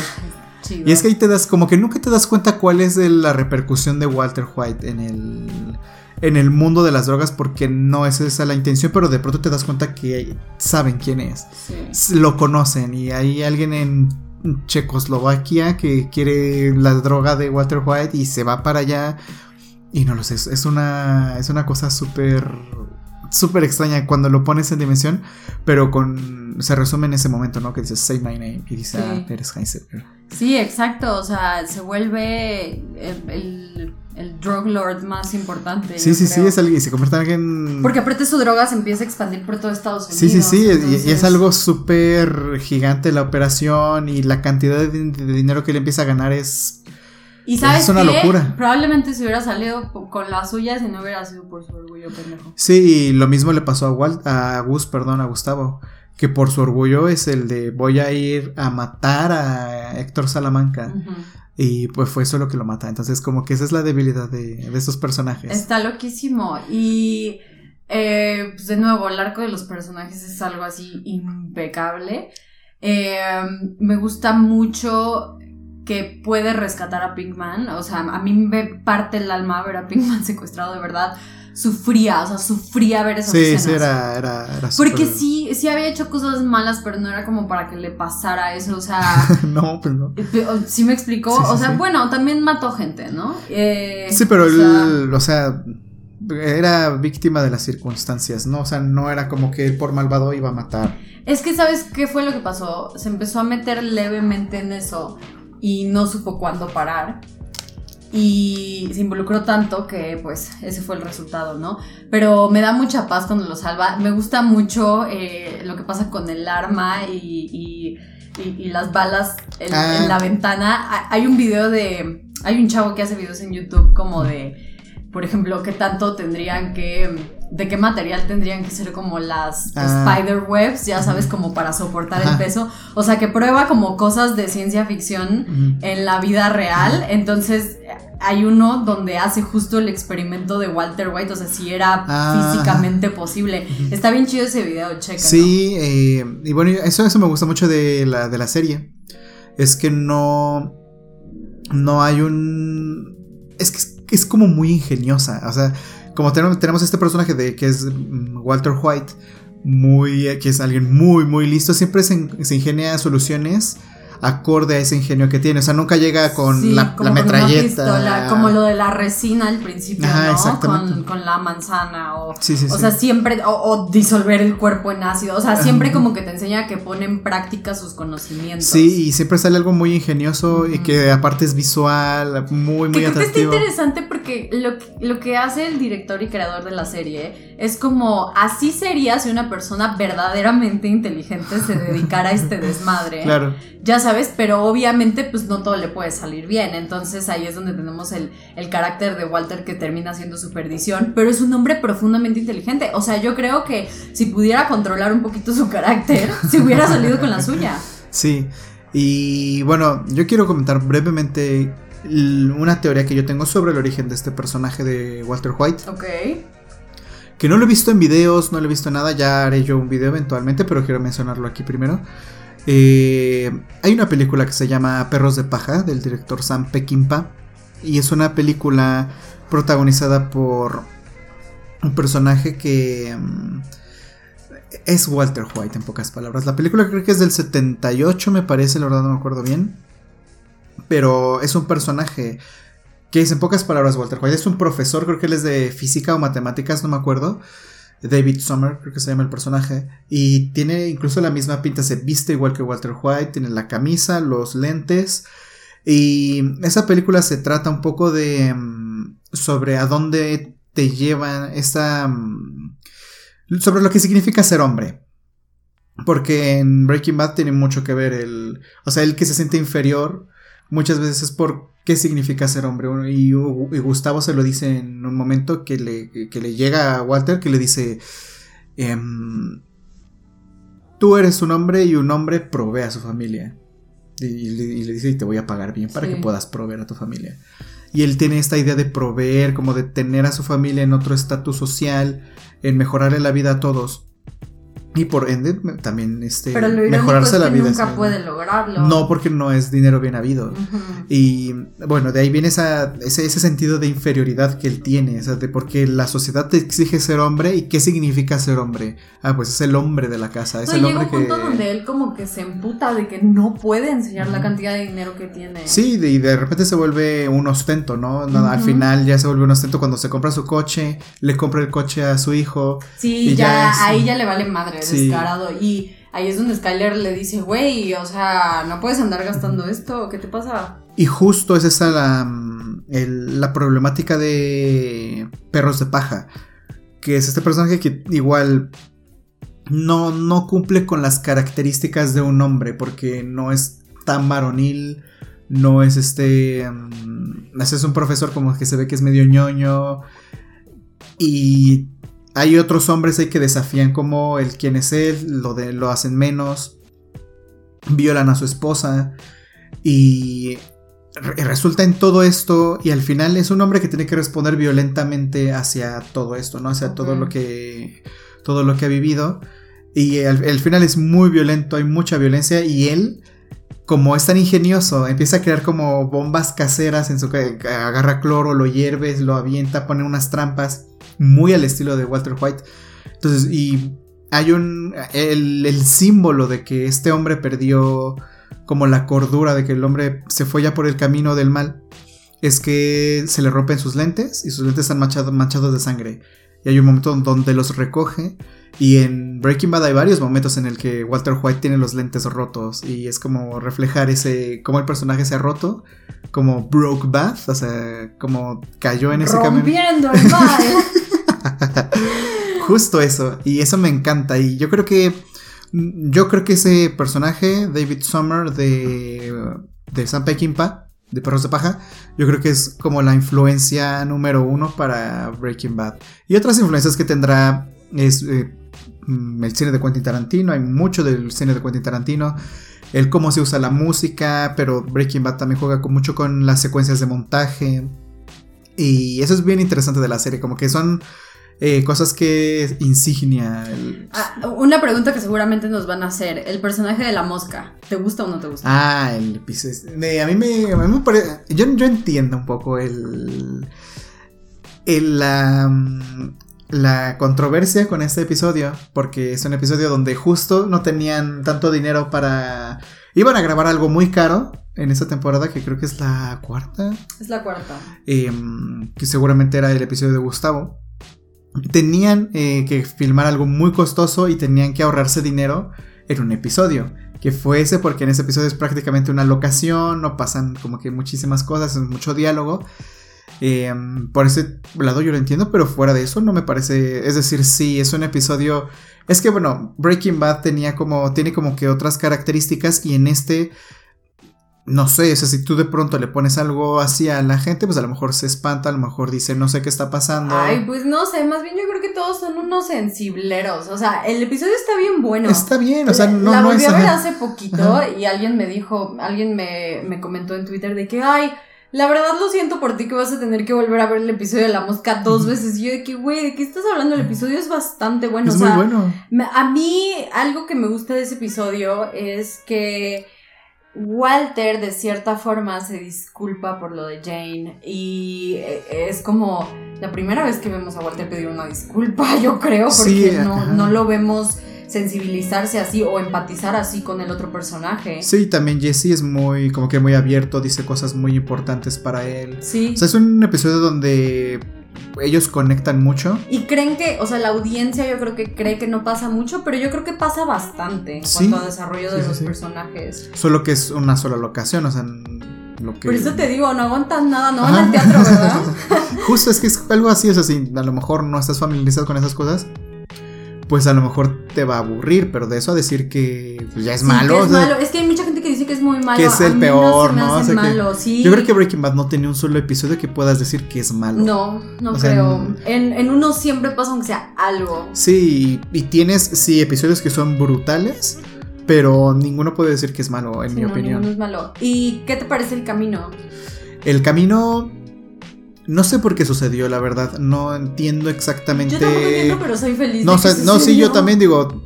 Speaker 2: Y es que ahí te das, como que nunca te das cuenta cuál es la repercusión de Walter White en el en el mundo de las drogas porque no es esa la intención, pero de pronto te das cuenta que saben quién es, lo conocen y hay alguien en Checoslovaquia que quiere la droga de Walter White y se va para allá y no lo sé, es una, es una cosa súper súper extraña cuando lo pones en dimensión, pero con se resume en ese momento, ¿no? Que dices Say My Name y dice ah, eres Heisenberg.
Speaker 1: Sí, exacto, o sea, se vuelve el el drug lord más importante.
Speaker 2: Sí, sí, sí, es alguien, se convierte en alguien...
Speaker 1: Porque aparte su droga se empieza a expandir por todo Estados Unidos.
Speaker 2: Sí, sí, sí, y, es algo súper gigante la operación y la cantidad de, dinero que le empieza a ganar es...
Speaker 1: Y sabes es una locura. Probablemente se hubiera salido con las suyas y no hubiera sido por su orgullo pendejo.
Speaker 2: Sí, y lo mismo le pasó a Walt, a Gus, perdón, a Gustavo, que por su orgullo es el de voy a ir a matar a Héctor Salamanca. Y pues fue eso lo que lo mata. Entonces, como que esa es la debilidad de, de estos personajes.
Speaker 1: Está loquísimo. Y eh, pues de nuevo, el arco de los personajes es algo así impecable. Eh, me gusta mucho que puede rescatar a Pinkman. O sea, a mí me parte el alma ver a Pinkman secuestrado de verdad sufría, o sea, sufría ver esas
Speaker 2: sí, Sí, era, era,
Speaker 1: Porque sí, sí había hecho cosas malas, pero no era como para que le pasara eso, o sea...
Speaker 2: no, pues no.
Speaker 1: Sí me explicó, o sea, bueno, también mató gente, ¿no?
Speaker 2: Eh, sí, pero él, o sea, era víctima de las circunstancias, ¿no? O sea, no era como que él por malvado iba a matar.
Speaker 1: Es que, ¿sabes qué fue lo que pasó? Se empezó a meter levemente en eso y no supo cuándo parar y se involucró tanto que pues ese fue el resultado, ¿no? Pero me da mucha paz cuando lo salva. Me gusta mucho eh, lo que pasa con el arma y, las balas en, ah. la ventana. Hay un video de... Hay un chavo que hace videos en YouTube como de, por ejemplo, qué tanto tendrían que de qué material tendrían que ser como las ah. spider webs, ya sabes, como para soportar el peso. O sea, que prueba como cosas de ciencia ficción en la vida real. Entonces, hay uno donde hace justo el experimento de Walter White, o sea, si era ah. físicamente posible. Está bien chido ese video, checa.
Speaker 2: Sí, eh, y bueno, eso, eso me gusta mucho de la, de la serie. Es que no. No hay un. Es que es como muy ingeniosa. O sea, como tenemos, este personaje de que es mm, Walter White, muy, que es alguien muy, muy listo, siempre se, ingenia soluciones acorde a ese ingenio que tiene. O sea, nunca llega con la, metralleta.
Speaker 1: como lo de la resina al principio, ¿no? Con, la manzana. O, o sea, siempre. O, disolver el cuerpo en ácido. O sea, siempre como que te enseña que pone en práctica sus conocimientos.
Speaker 2: Sí, y siempre sale algo muy ingenioso y que aparte es visual, muy, muy que atractivo.
Speaker 1: Que está interesante porque lo, lo que hace el director y creador de la serie es como así sería si una persona verdaderamente inteligente se dedicara a este desmadre.
Speaker 2: Claro.
Speaker 1: Ya sabes, pero obviamente pues no todo le puede salir bien. Entonces ahí es donde tenemos el, carácter de Walter que termina siendo su perdición, pero es un hombre profundamente inteligente. O sea, yo creo que si pudiera controlar un poquito su carácter, se hubiera salido con la suya.
Speaker 2: Sí. Y bueno, yo quiero comentar brevemente una teoría que yo tengo sobre el origen de este personaje de Walter White.
Speaker 1: Ok.
Speaker 2: Que no lo he visto en videos, no lo he visto en nada, ya haré yo un video eventualmente, pero quiero mencionarlo aquí primero. Eh, hay una película que se llama Perros de Paja del director Sam Peckinpah y es una película protagonizada por un personaje que mm, es Walter White en pocas palabras. La película creo que es del 78 me parece, la verdad no me acuerdo bien. Pero es un personaje que es en pocas palabras Walter White. Es un profesor, creo que él es de física o matemáticas, no me acuerdo. David Sommer, creo que se llama el personaje. Y tiene incluso la misma pinta, se viste igual que Walter White, tiene la camisa, los lentes. Y esa película se trata un poco de... Mm, sobre a dónde te lleva esa... Mm, sobre lo que significa ser hombre. Porque en Breaking Bad tiene mucho que ver el... O sea, el que se siente inferior muchas veces es por qué significa ser hombre. Y, Gustavo se lo dice en un momento que le, le llega a Walter, que le dice, em, tú eres un hombre y un hombre provee a su familia. Y, le, dice, y te voy a pagar bien para que puedas proveer a tu familia. Y él tiene esta idea de proveer, como de tener a su familia en otro estatus social, en mejorarle la vida a todos. Y por ende, también este,
Speaker 1: Pero lo mejorarse es que la vida. Nunca puede lograrlo.
Speaker 2: No, porque no es dinero bien habido. Y bueno, de ahí viene esa, ese, ese, sentido de inferioridad que él tiene. O sea, de porque la sociedad te exige ser hombre y qué significa ser hombre. Ah, pues es el hombre de la casa. Es el hombre
Speaker 1: llega un punto donde él como que se emputa de que no puede enseñar la cantidad de dinero que tiene.
Speaker 2: Sí, y de repente se vuelve un ostento, ¿no? Nada, Al final ya se vuelve un ostento cuando se compra su coche, le compra el coche a su hijo.
Speaker 1: Sí, ya, ahí ya le vale madre descarado. Y ahí es donde Skyler le dice, güey, o sea, no puedes andar gastando esto, ¿qué te pasa?
Speaker 2: Y justo es esa la, mm, la problemática de Perros de Paja. Que es este personaje que igual no, no cumple con las características de un hombre, porque no es tan varonil, no es este... Um, es un profesor como que se ve que es medio ñoño. Y hay otros hombres ahí que desafían como el quién es él, lo, de, lo hacen menos, violan a su esposa y resulta en todo esto y al final es un hombre que tiene que responder violentamente hacia todo esto, ¿no? Hacia todo lo que todo lo que ha vivido y al, final es muy violento, hay mucha violencia y él como es tan ingenioso, empieza a crear como bombas caseras en su agarra cloro, lo hierve, lo avienta, pone unas trampas muy al estilo de Walter White. Entonces, y hay un. El, símbolo de que este hombre perdió como la cordura, de que el hombre se fue ya por el camino del mal, es que se le rompen sus lentes y sus lentes están manchados de sangre. Y hay un momento donde los recoge. Y en Breaking Bad hay varios momentos en el que Walter White tiene los lentes rotos. Y es como reflejar ese. cómo el personaje se ha roto. Como broke Bad. O sea, como cayó en ese camino. Justo eso. Y eso me encanta. Y yo creo que. Yo creo que ese personaje, David Summer de, de Sam Peckinpah, de Perros de Paja, yo creo que es como la influencia número uno para Breaking Bad. Y otras influencias que tendrá es eh, mm, el cine de Quentin Tarantino, hay mucho del cine de Quentin Tarantino, el cómo se usa la música, pero Breaking Bad también juega mucho con las secuencias de montaje. Y eso es bien interesante de la serie, como que son eh, cosas que insignia.
Speaker 1: Ah, una pregunta que seguramente nos van a hacer. El personaje de la mosca, ¿te gusta o no te gusta?
Speaker 2: Ah, el a mí me, a mí me parece... Yo, yo entiendo un poco el... el la, la controversia con este episodio, porque es un episodio donde justo no tenían tanto dinero para... Iban a grabar algo muy caro en esta temporada, que creo que es la cuarta.
Speaker 1: Es la cuarta.
Speaker 2: Em, que seguramente era el episodio de Gustavo. Tenían eh, que filmar algo muy costoso y tenían que ahorrarse dinero en un episodio. Que fue ese porque en ese episodio es prácticamente una locación, no pasan como que muchísimas cosas, es mucho diálogo. Em, por ese lado yo lo entiendo, pero fuera de eso no me parece. Es decir, sí, es un episodio. Es que bueno, Breaking Bad tenía como. tiene como que otras características. Y en este. No sé, o sea, si tú de pronto le pones algo así a la gente, pues a lo mejor se espanta, a lo mejor dice, no sé qué está pasando.
Speaker 1: Ay, pues no sé, más bien yo creo que todos son unos sensibleros. O sea, el episodio está bien bueno.
Speaker 2: Está bien, o sea, no,
Speaker 1: la volví
Speaker 2: a
Speaker 1: ver hace poquito y alguien me dijo, alguien me, me comentó en Twitter de que, ay, la verdad lo siento por ti que vas a tener que volver a ver el episodio de la mosca dos veces. Y yo de que, güey, ¿de qué estás hablando? El episodio es bastante bueno.
Speaker 2: Es muy bueno.
Speaker 1: A mí, algo que me gusta de ese episodio es que Walter de cierta forma se disculpa por lo de Jane. Y eh, es como la primera vez que vemos a Walter pedir una disculpa, yo creo, porque no, no lo vemos sensibilizarse así o empatizar así con el otro personaje.
Speaker 2: Sí, también Jesse es muy, como que muy abierto, dice cosas muy importantes para él.
Speaker 1: Sí.
Speaker 2: O sea, es un episodio donde ellos conectan mucho.
Speaker 1: Y creen que, o sea, la audiencia yo creo que cree que no pasa mucho, pero yo creo que pasa bastante en cuanto a desarrollo de los personajes.
Speaker 2: Solo que es una sola locación, o sea, lo que...
Speaker 1: Por eso te digo, no aguantas nada, no van al teatro, ¿verdad?
Speaker 2: Justo es que es algo así, o sea, si a lo mejor no estás familiarizado con esas cosas, pues a lo mejor te va a aburrir, pero de eso a decir que pues, ya es malo.
Speaker 1: Que es malo. Es que hay mucha gente muy malo.
Speaker 2: Que es el peor, ¿no?
Speaker 1: malo, sí.
Speaker 2: Yo creo que Breaking Bad no tiene un solo episodio que puedas decir que es malo.
Speaker 1: No, no creo. en, en, uno siempre pasa aunque sea algo.
Speaker 2: Sí, y, tienes, sí, episodios que son brutales. Pero ninguno puede decir que es malo, en mi opinión.
Speaker 1: Ninguno es malo. ¿Y qué te parece el camino?
Speaker 2: El camino no sé por qué sucedió, la verdad. No entiendo exactamente. Yo
Speaker 1: tampoco entiendo, pero soy feliz.
Speaker 2: No, no sí, yo también digo.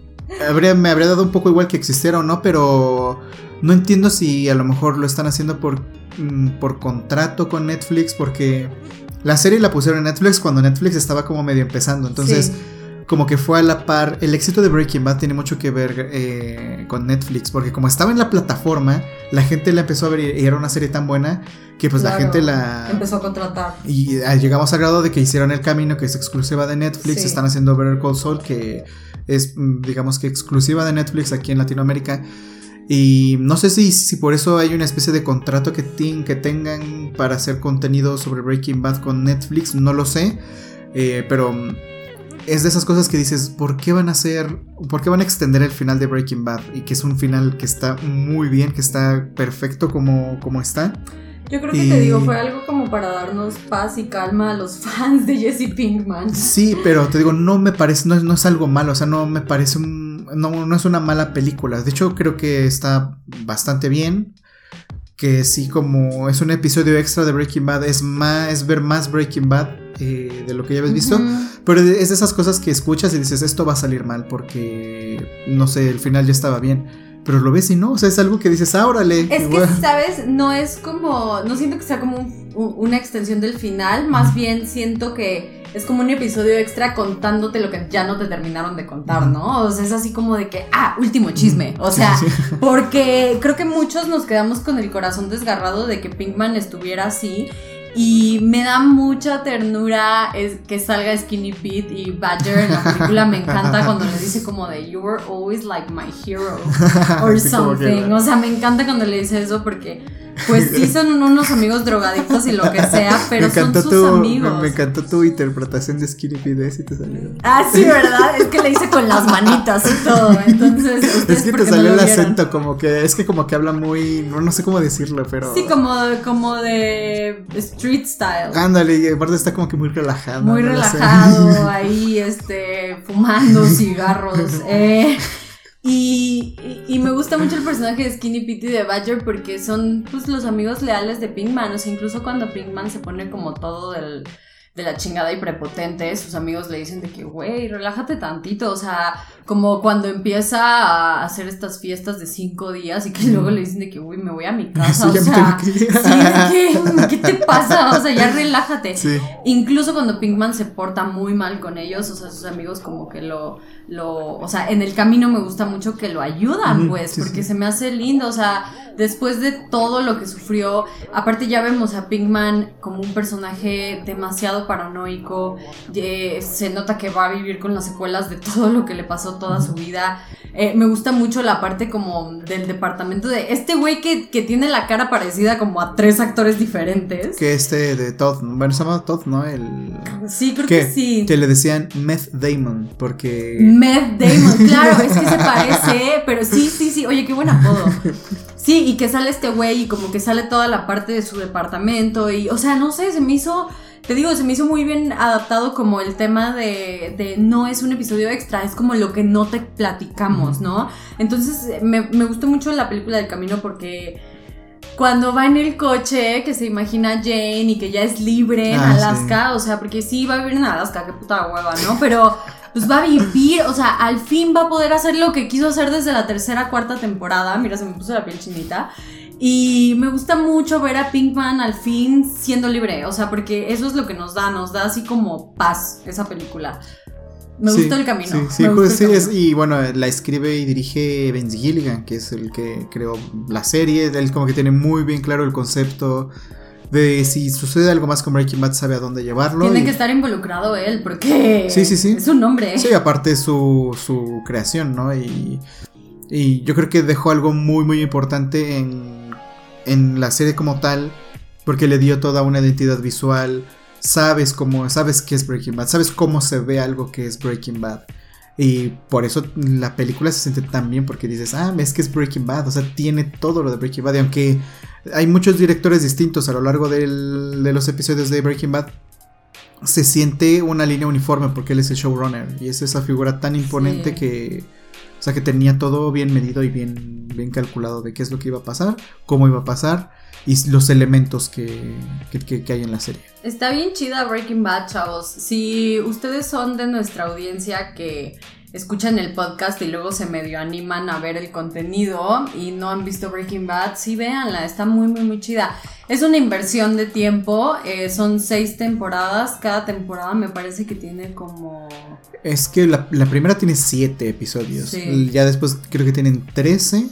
Speaker 2: me habría dado un poco igual que existiera o no, pero no entiendo si a lo mejor lo están haciendo por, mm, por contrato con Netflix, porque la serie la pusieron en Netflix cuando Netflix estaba como medio empezando. Entonces como que fue a la par. El éxito de Breaking Bad tiene mucho que ver eh, con Netflix, porque como estaba en la plataforma, la gente la empezó a ver y era una serie tan buena que pues la gente la...
Speaker 1: Empezó a contratar.
Speaker 2: Y ah, llegamos al grado de que hicieron El Camino, que es exclusiva de Netflix, están haciendo Better Call Saul, que es mm, digamos que exclusiva de Netflix aquí en Latinoamérica. Y no sé si, si por eso hay una especie de contrato que, que tengan para hacer contenido sobre Breaking Bad con Netflix, no lo sé. Eh, pero es de esas cosas que dices, ¿por qué van a hacer, por qué van a extender el final de Breaking Bad? Y que es un final que está muy bien, que está perfecto como, como está.
Speaker 1: Yo creo que te digo, fue algo como para darnos paz y calma a los fans de Jesse Pinkman.
Speaker 2: Sí, pero te digo, no me parece, no, es algo malo, o sea, no me parece un, no, no es una mala película. De hecho, creo que está bastante bien. Que sí, como es un episodio extra de Breaking Bad, es más, es ver más Breaking Bad eh, de lo que ya habías visto. Pero es de esas cosas que escuchas y dices, esto va a salir mal porque, no sé, el final ya estaba bien. Pero lo ves y no, o sea, es algo que dices, ah, órale.
Speaker 1: Es que, ¿sabes? No es como, no siento que sea como una extensión del final, más bien siento que es como un episodio extra contándote lo que ya no te terminaron de contar, ¿no? O sea, es así como de que, ah, último chisme. O sea, porque creo que muchos nos quedamos con el corazón desgarrado de que Pinkman estuviera así y me da mucha ternura es que salga Skinny Pete y Badger en la película. Me encanta cuando le dice como de You were always like my hero or something. O sea, me encanta cuando le dice eso porque pues sí, son unos amigos drogadictos y lo que sea, pero son sus amigos.
Speaker 2: Me, encantó tu interpretación de Skinny Pete, si te salió.
Speaker 1: Ah, sí, ¿verdad? Es que le hice con las manitas y todo. Entonces,
Speaker 2: es que te salió el acento, como que, es que como que habla muy, no, sé cómo decirlo, pero.
Speaker 1: Sí, como, como de street style.
Speaker 2: Ándale, y aparte está como que muy relajado.
Speaker 1: Muy relajado, ahí, este, fumando cigarros. Eh. Y, me gusta mucho el personaje de Skinny Pete y de Badger porque son pues los amigos leales de Pinkman. O sea, incluso cuando Pinkman se pone como todo del de la chingada y prepotente, sus amigos le dicen de que, güey, relájate tantito, o sea, como cuando empieza a hacer estas fiestas de cinco días y que luego le dicen de que, güey, me voy a mi casa, o sea, sí, ¿qué, ¿qué te pasa? O sea, ya relájate. Incluso cuando Pinkman se porta muy mal con ellos, o sea, sus amigos como que lo, lo, o sea, en el camino me gusta mucho que lo ayudan, pues, porque se me hace lindo, o sea, después de todo lo que sufrió, aparte ya vemos a Pinkman como un personaje demasiado paranoico, se nota que va a vivir con las secuelas de todo lo que le pasó toda su vida. Eh, me gusta mucho la parte como del departamento de este güey que, tiene la cara parecida como a tres actores diferentes.
Speaker 2: Que este de Todd, bueno, se llama Todd, ¿no? El...
Speaker 1: Sí, creo que, sí.
Speaker 2: Que le decían Meth Damon, porque...
Speaker 1: Meth Damon, claro, es que se parece, pero sí, sí, sí, oye, qué buen apodo. Sí, y que sale este güey y como que sale toda la parte de su departamento y, o sea, no sé, se me hizo, te digo, se me hizo muy bien adaptado como el tema de, de no es un episodio extra, es como lo que no te platicamos, ¿no? Entonces, me, me gustó mucho la película del camino porque cuando va en el coche, que se imagina Jane y que ya es libre en ah, Alaska, o sea, porque sí va a vivir en Alaska, qué puta hueva, ¿no? Pero pues va a vivir, o sea, al fin va a poder hacer lo que quiso hacer desde la tercera, cuarta temporada. Mira, se me puso la piel chinita. Y me gusta mucho ver a Pinkman al fin siendo libre, o sea, porque eso es lo que nos da, nos da así como paz esa película. Me gustó el camino.
Speaker 2: Sí, sí, pues, sí es, y bueno, la escribe y dirige Vince Gilligan, que es el que creó la serie. Él como que tiene muy bien claro el concepto de si sucede algo más con Breaking Bad sabe a dónde llevarlo.
Speaker 1: Tiene que estar involucrado él porque sí, sí, sí. es un nombre.
Speaker 2: Sí, aparte su, su creación, ¿no? Y, y yo creo que dejó algo muy, muy importante en, en la serie como tal, porque le dio toda una identidad visual. Sabes cómo, sabes qué es Breaking Bad, sabes cómo se ve algo que es Breaking Bad. Y por eso la película se siente tan bien porque dices, ah, es que es Breaking Bad, o sea, tiene todo lo de Breaking Bad. Y aunque hay muchos directores distintos a lo largo de los episodios de Breaking Bad, se siente una línea uniforme porque él es el showrunner y es esa figura tan imponente que, o sea, que tenía todo bien medido y bien, bien calculado de qué es lo que iba a pasar, cómo iba a pasar y los elementos que, que, hay en la serie.
Speaker 1: Está bien chida Breaking Bad, chavos. Si ustedes son de nuestra audiencia que escuchan el podcast y luego se medio animan a ver el contenido y no han visto Breaking Bad, sí véanla, está muy, muy, muy chida. Es una inversión de tiempo, eh, son seis temporadas, cada temporada me parece que tiene como...
Speaker 2: Es que la, primera tiene siete episodios, ya después creo que tienen trece.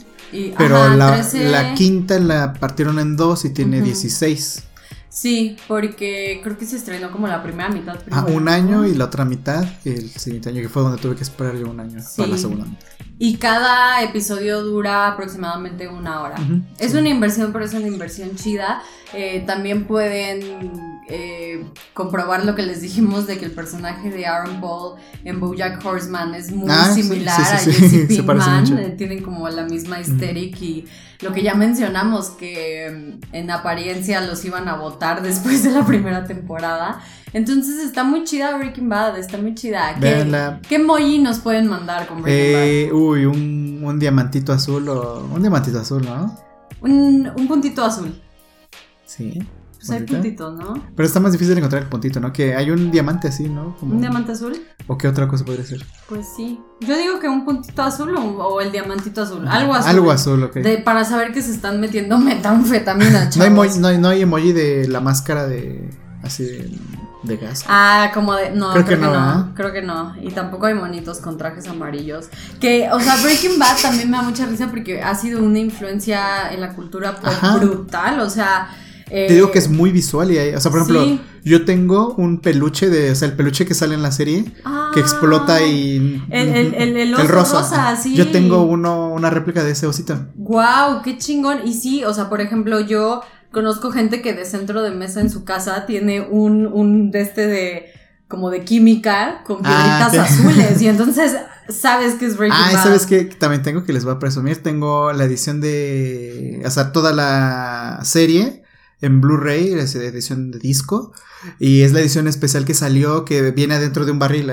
Speaker 2: pero la, quinta la partieron en dos y tiene dieciséis.
Speaker 1: Sí, porque creo que se estrenó como la primera mitad.
Speaker 2: Ah, un año y la otra mitad el siguiente año, que fue donde tuve que esperar yo un año para la segunda mitad.
Speaker 1: Y cada episodio dura aproximadamente una hora. es una inversión, pero es una inversión chida. Eh, también pueden eh, comprobar lo que les dijimos de que el personaje de Aaron Paul en BoJack Horseman es muy ah, similar a Jesse Pinkman. Eh, tienen como la misma hysteric y lo que ya mencionamos que mm, en apariencia los iban a votar después de la primera temporada. Entonces está muy chida Breaking Bad, está muy chida. ¿Qué, ¿qué emoji nos pueden mandar con Breaking
Speaker 2: Bad? Uy, un, un, diamantito azul o un diamantito azul, ¿no?
Speaker 1: Un, un puntito azul.
Speaker 2: Sí.
Speaker 1: Pues hay puntitos, ¿no?
Speaker 2: Pero está más difícil encontrar el puntito, ¿no? Que hay un diamante así, ¿no?
Speaker 1: ¿Un diamante azul?
Speaker 2: ¿O qué otra cosa podría ser?
Speaker 1: Pues sí. Yo digo que un puntito azul o, el diamantito azul. Algo azul.
Speaker 2: Algo azul, ok.
Speaker 1: para saber que se están metiendo metanfetamina,
Speaker 2: no, hay emoji, no, hay, emoji de la máscara de. Así de. Gas.
Speaker 1: Ah, como de. No, creo, que, no. Creo que no. Y tampoco hay monitos con trajes amarillos. Que, o sea, Breaking Bad también me da mucha risa porque ha sido una influencia en la cultura brutal. O sea
Speaker 2: te digo que es muy visual y hay, o sea, por ejemplo, yo tengo un peluche de, o sea, el peluche que sale en la serie que explota
Speaker 1: ah, y el, el, el, rosa. sí.
Speaker 2: Yo tengo uno, una réplica de ese osito.
Speaker 1: Wow, qué chingón. Y sí, o sea, por ejemplo, yo conozco gente que de centro de mesa en su casa tiene un, un de este de como de química con ah, piedritas azules y entonces sabes que es Breaking
Speaker 2: Ah, sabes que también tengo que les voy a presumir, tengo la edición de, o sea, toda la serie en Blu-ray, es edición de disco. Y es la edición especial que salió, que viene adentro de un barril,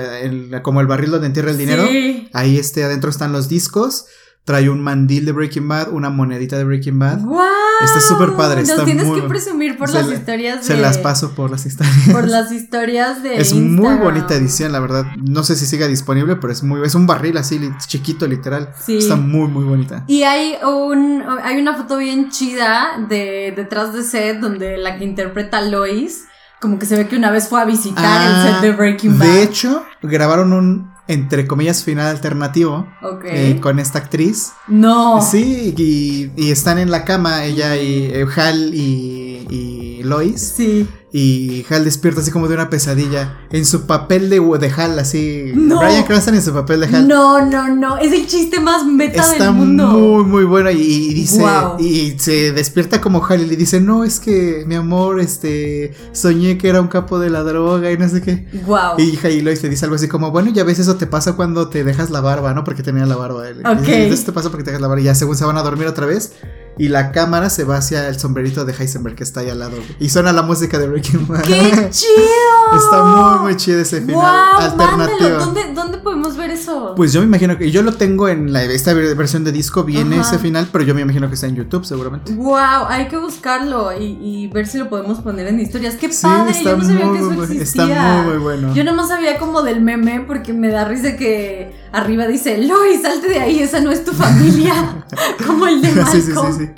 Speaker 2: como el barril donde entierra el dinero. Ahí este, adentro están los discos trae un mandil de Breaking Bad, una monedita de Breaking Bad.
Speaker 1: ¡Wow!
Speaker 2: Está súper padre.
Speaker 1: Nos tienes que presumir por las historias
Speaker 2: de. Se las paso por las historias.
Speaker 1: Por las historias de.
Speaker 2: Es muy bonita edición, la verdad. No sé si siga disponible, pero es muy. Es un barril así, chiquito, literal. Sí. Está muy, muy bonita.
Speaker 1: Y hay un. Hay una foto bien chida de detrás de set donde la que interpreta a Lois. Como que se ve que una vez fue a visitar el set de ah, Breaking Bad.
Speaker 2: De hecho, grabaron un entre comillas, final alternativo eh, con esta actriz.
Speaker 1: No.
Speaker 2: Sí, y, están en la cama ella y Hal y, y Lois.
Speaker 1: Sí.
Speaker 2: Y Hal despierta así como de una pesadilla. En su papel de, de Hal, así. No. Brian Cranston en su papel de Hal.
Speaker 1: No, no, no. Es el chiste más meta
Speaker 2: del
Speaker 1: mundo.
Speaker 2: Está muy, muy bueno. Y, dice. Y se despierta como Hal y le dice: No, es que mi amor, este. Soñé que era un capo de la droga y no sé qué.
Speaker 1: Wow.
Speaker 2: Y Hal y Lois le dice algo así como: Bueno, ya ves, eso te pasa cuando te dejas la barba, ¿no? Porque tenía la barba.
Speaker 1: Ok.
Speaker 2: eso te pasa porque te dejas la barba. Y ya según se van a dormir otra vez y la cámara se va hacia el sombrerito de Heisenberg que está ahí al lado. Y suena la música de Breaking Bad.
Speaker 1: ¡Qué chido!
Speaker 2: Está muy, muy chido ese final alternativo.
Speaker 1: ¿Dónde, ¿Dónde, podemos ver eso?
Speaker 2: Pues yo me imagino que yo lo tengo en la, esta versión de disco, viene ese final, pero yo me imagino que está en YouTube seguramente.
Speaker 1: ¡Wow! Hay que buscarlo y, ver si lo podemos poner en historias. ¡Qué padre! yo no sabía que eso existía.
Speaker 2: Está muy, muy bueno.
Speaker 1: Yo no sabía como del meme porque me da risa que arriba dice, Lois, salte de ahí, esa no es tu familia. como el de Malcolm. sí, sí, sí.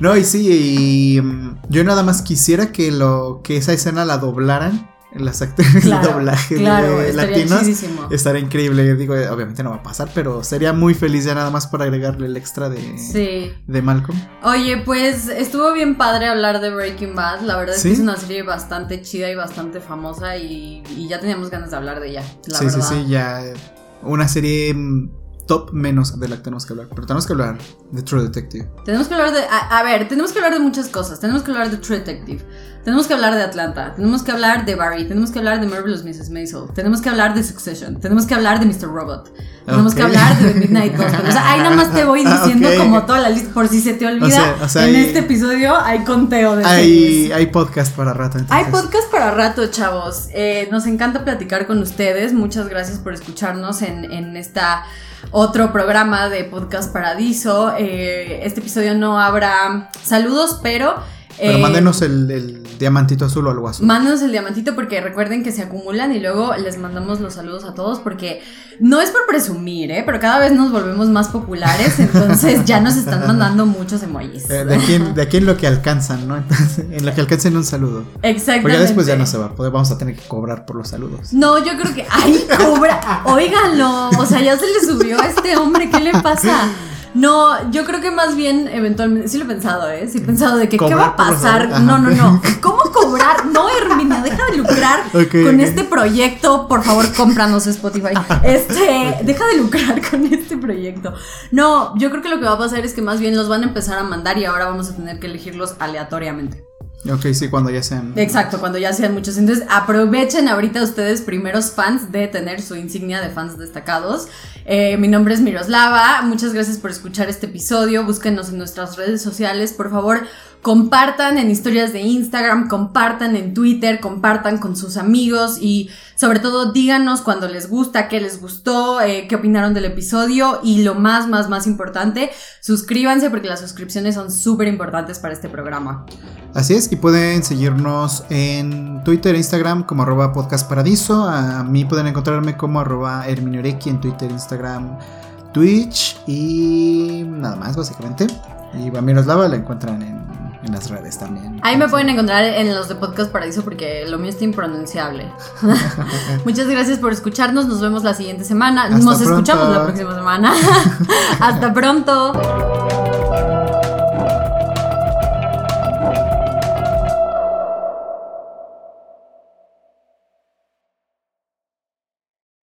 Speaker 2: No, y sí, y mm, yo nada más quisiera que lo que esa escena la doblaran las actrices de doblaje de latinos estaría increíble. Digo, obviamente no va a pasar, pero sería muy feliz ya nada más por agregarle el extra de, de Malcolm.
Speaker 1: Oye, pues estuvo bien padre hablar de Breaking Bad. La verdad es que es una serie bastante chida y bastante famosa y, ya teníamos ganas de hablar de ella.
Speaker 2: sí, sí, sí, ya. Una serie mm, top menos de la que tenemos que hablar. Pero tenemos que hablar de True Detective.
Speaker 1: Tenemos que hablar de. A, ver, tenemos que hablar de muchas cosas. Tenemos que hablar de True Detective. Tenemos que hablar de Atlanta. Tenemos que hablar de Barry. Tenemos que hablar de Marvelous Mrs. Maisel. Tenemos que hablar de Succession. Tenemos que hablar de Mr. Robot. Tenemos que hablar de Midnight Gospel. O sea, ahí nada más te voy diciendo como toda la lista. Por si se te olvida, en este episodio hay conteo de
Speaker 2: hay, hay podcast para rato.
Speaker 1: Hay podcast para rato, chavos. Eh, nos encanta platicar con ustedes. Muchas gracias por escucharnos en, en esta otro programa de Podcast Paradiso. Eh, este episodio no habrá saludos, pero
Speaker 2: pero eh, mándenos el, diamantito azul o algo así.
Speaker 1: Mándenos el diamantito porque recuerden que se acumulan y luego les mandamos los saludos a todos porque no es por presumir, ¿eh? pero cada vez nos volvemos más populares, entonces ya nos están mandando muchos emojis.
Speaker 2: Eh, de, aquí en, de aquí en lo que alcanzan, ¿no? Entonces, en lo que alcancen un saludo.
Speaker 1: Exactamente.
Speaker 2: Porque ya después ya no se va, vamos a tener que cobrar por los saludos.
Speaker 1: No, yo creo que, ay, cobra, óiganlo, o sea, ya se le subió a este hombre, ¿qué le pasa? No, yo creo que más bien, eventualmente, sí lo he pensado, ¿eh? Sí he pensado de que, ¿qué va a pasar? No, no, no. ¿Cómo cobrar? No, Hermina, deja de lucrar con este proyecto. Por favor, cómpranos Spotify. Este, deja de lucrar con este proyecto. No, yo creo que lo que va a pasar es que más bien los van a empezar a mandar y ahora vamos a tener que elegirlos aleatoriamente.
Speaker 2: Ok, sí, cuando ya sean.
Speaker 1: Exacto, cuando ya sean muchos. Entonces aprovechen ahorita ustedes, primeros fans, de tener su insignia de fans destacados. Eh, mi nombre es Miroslava. Muchas gracias por escuchar este episodio. Búsquenos en nuestras redes sociales. Por favor, compartan en historias de Instagram, compartan en Twitter, compartan con sus amigos y sobre todo díganos cuando les gusta, qué les gustó, eh, qué opinaron del episodio y lo más, más, más importante, suscríbanse porque las suscripciones son súper importantes para este programa.
Speaker 2: Así es, y pueden seguirnos en Twitter e Instagram como arroba podcastparadiso. A mí pueden encontrarme como arroba en Twitter, Instagram, Twitch y nada más básicamente. Y a Miroslava la encuentran en en las redes también.
Speaker 1: Ahí me pueden encontrar en los de Podcast Paradiso porque lo mío está impronunciable. Muchas gracias por escucharnos. Nos vemos la siguiente semana. Nos escuchamos la próxima semana. Hasta pronto.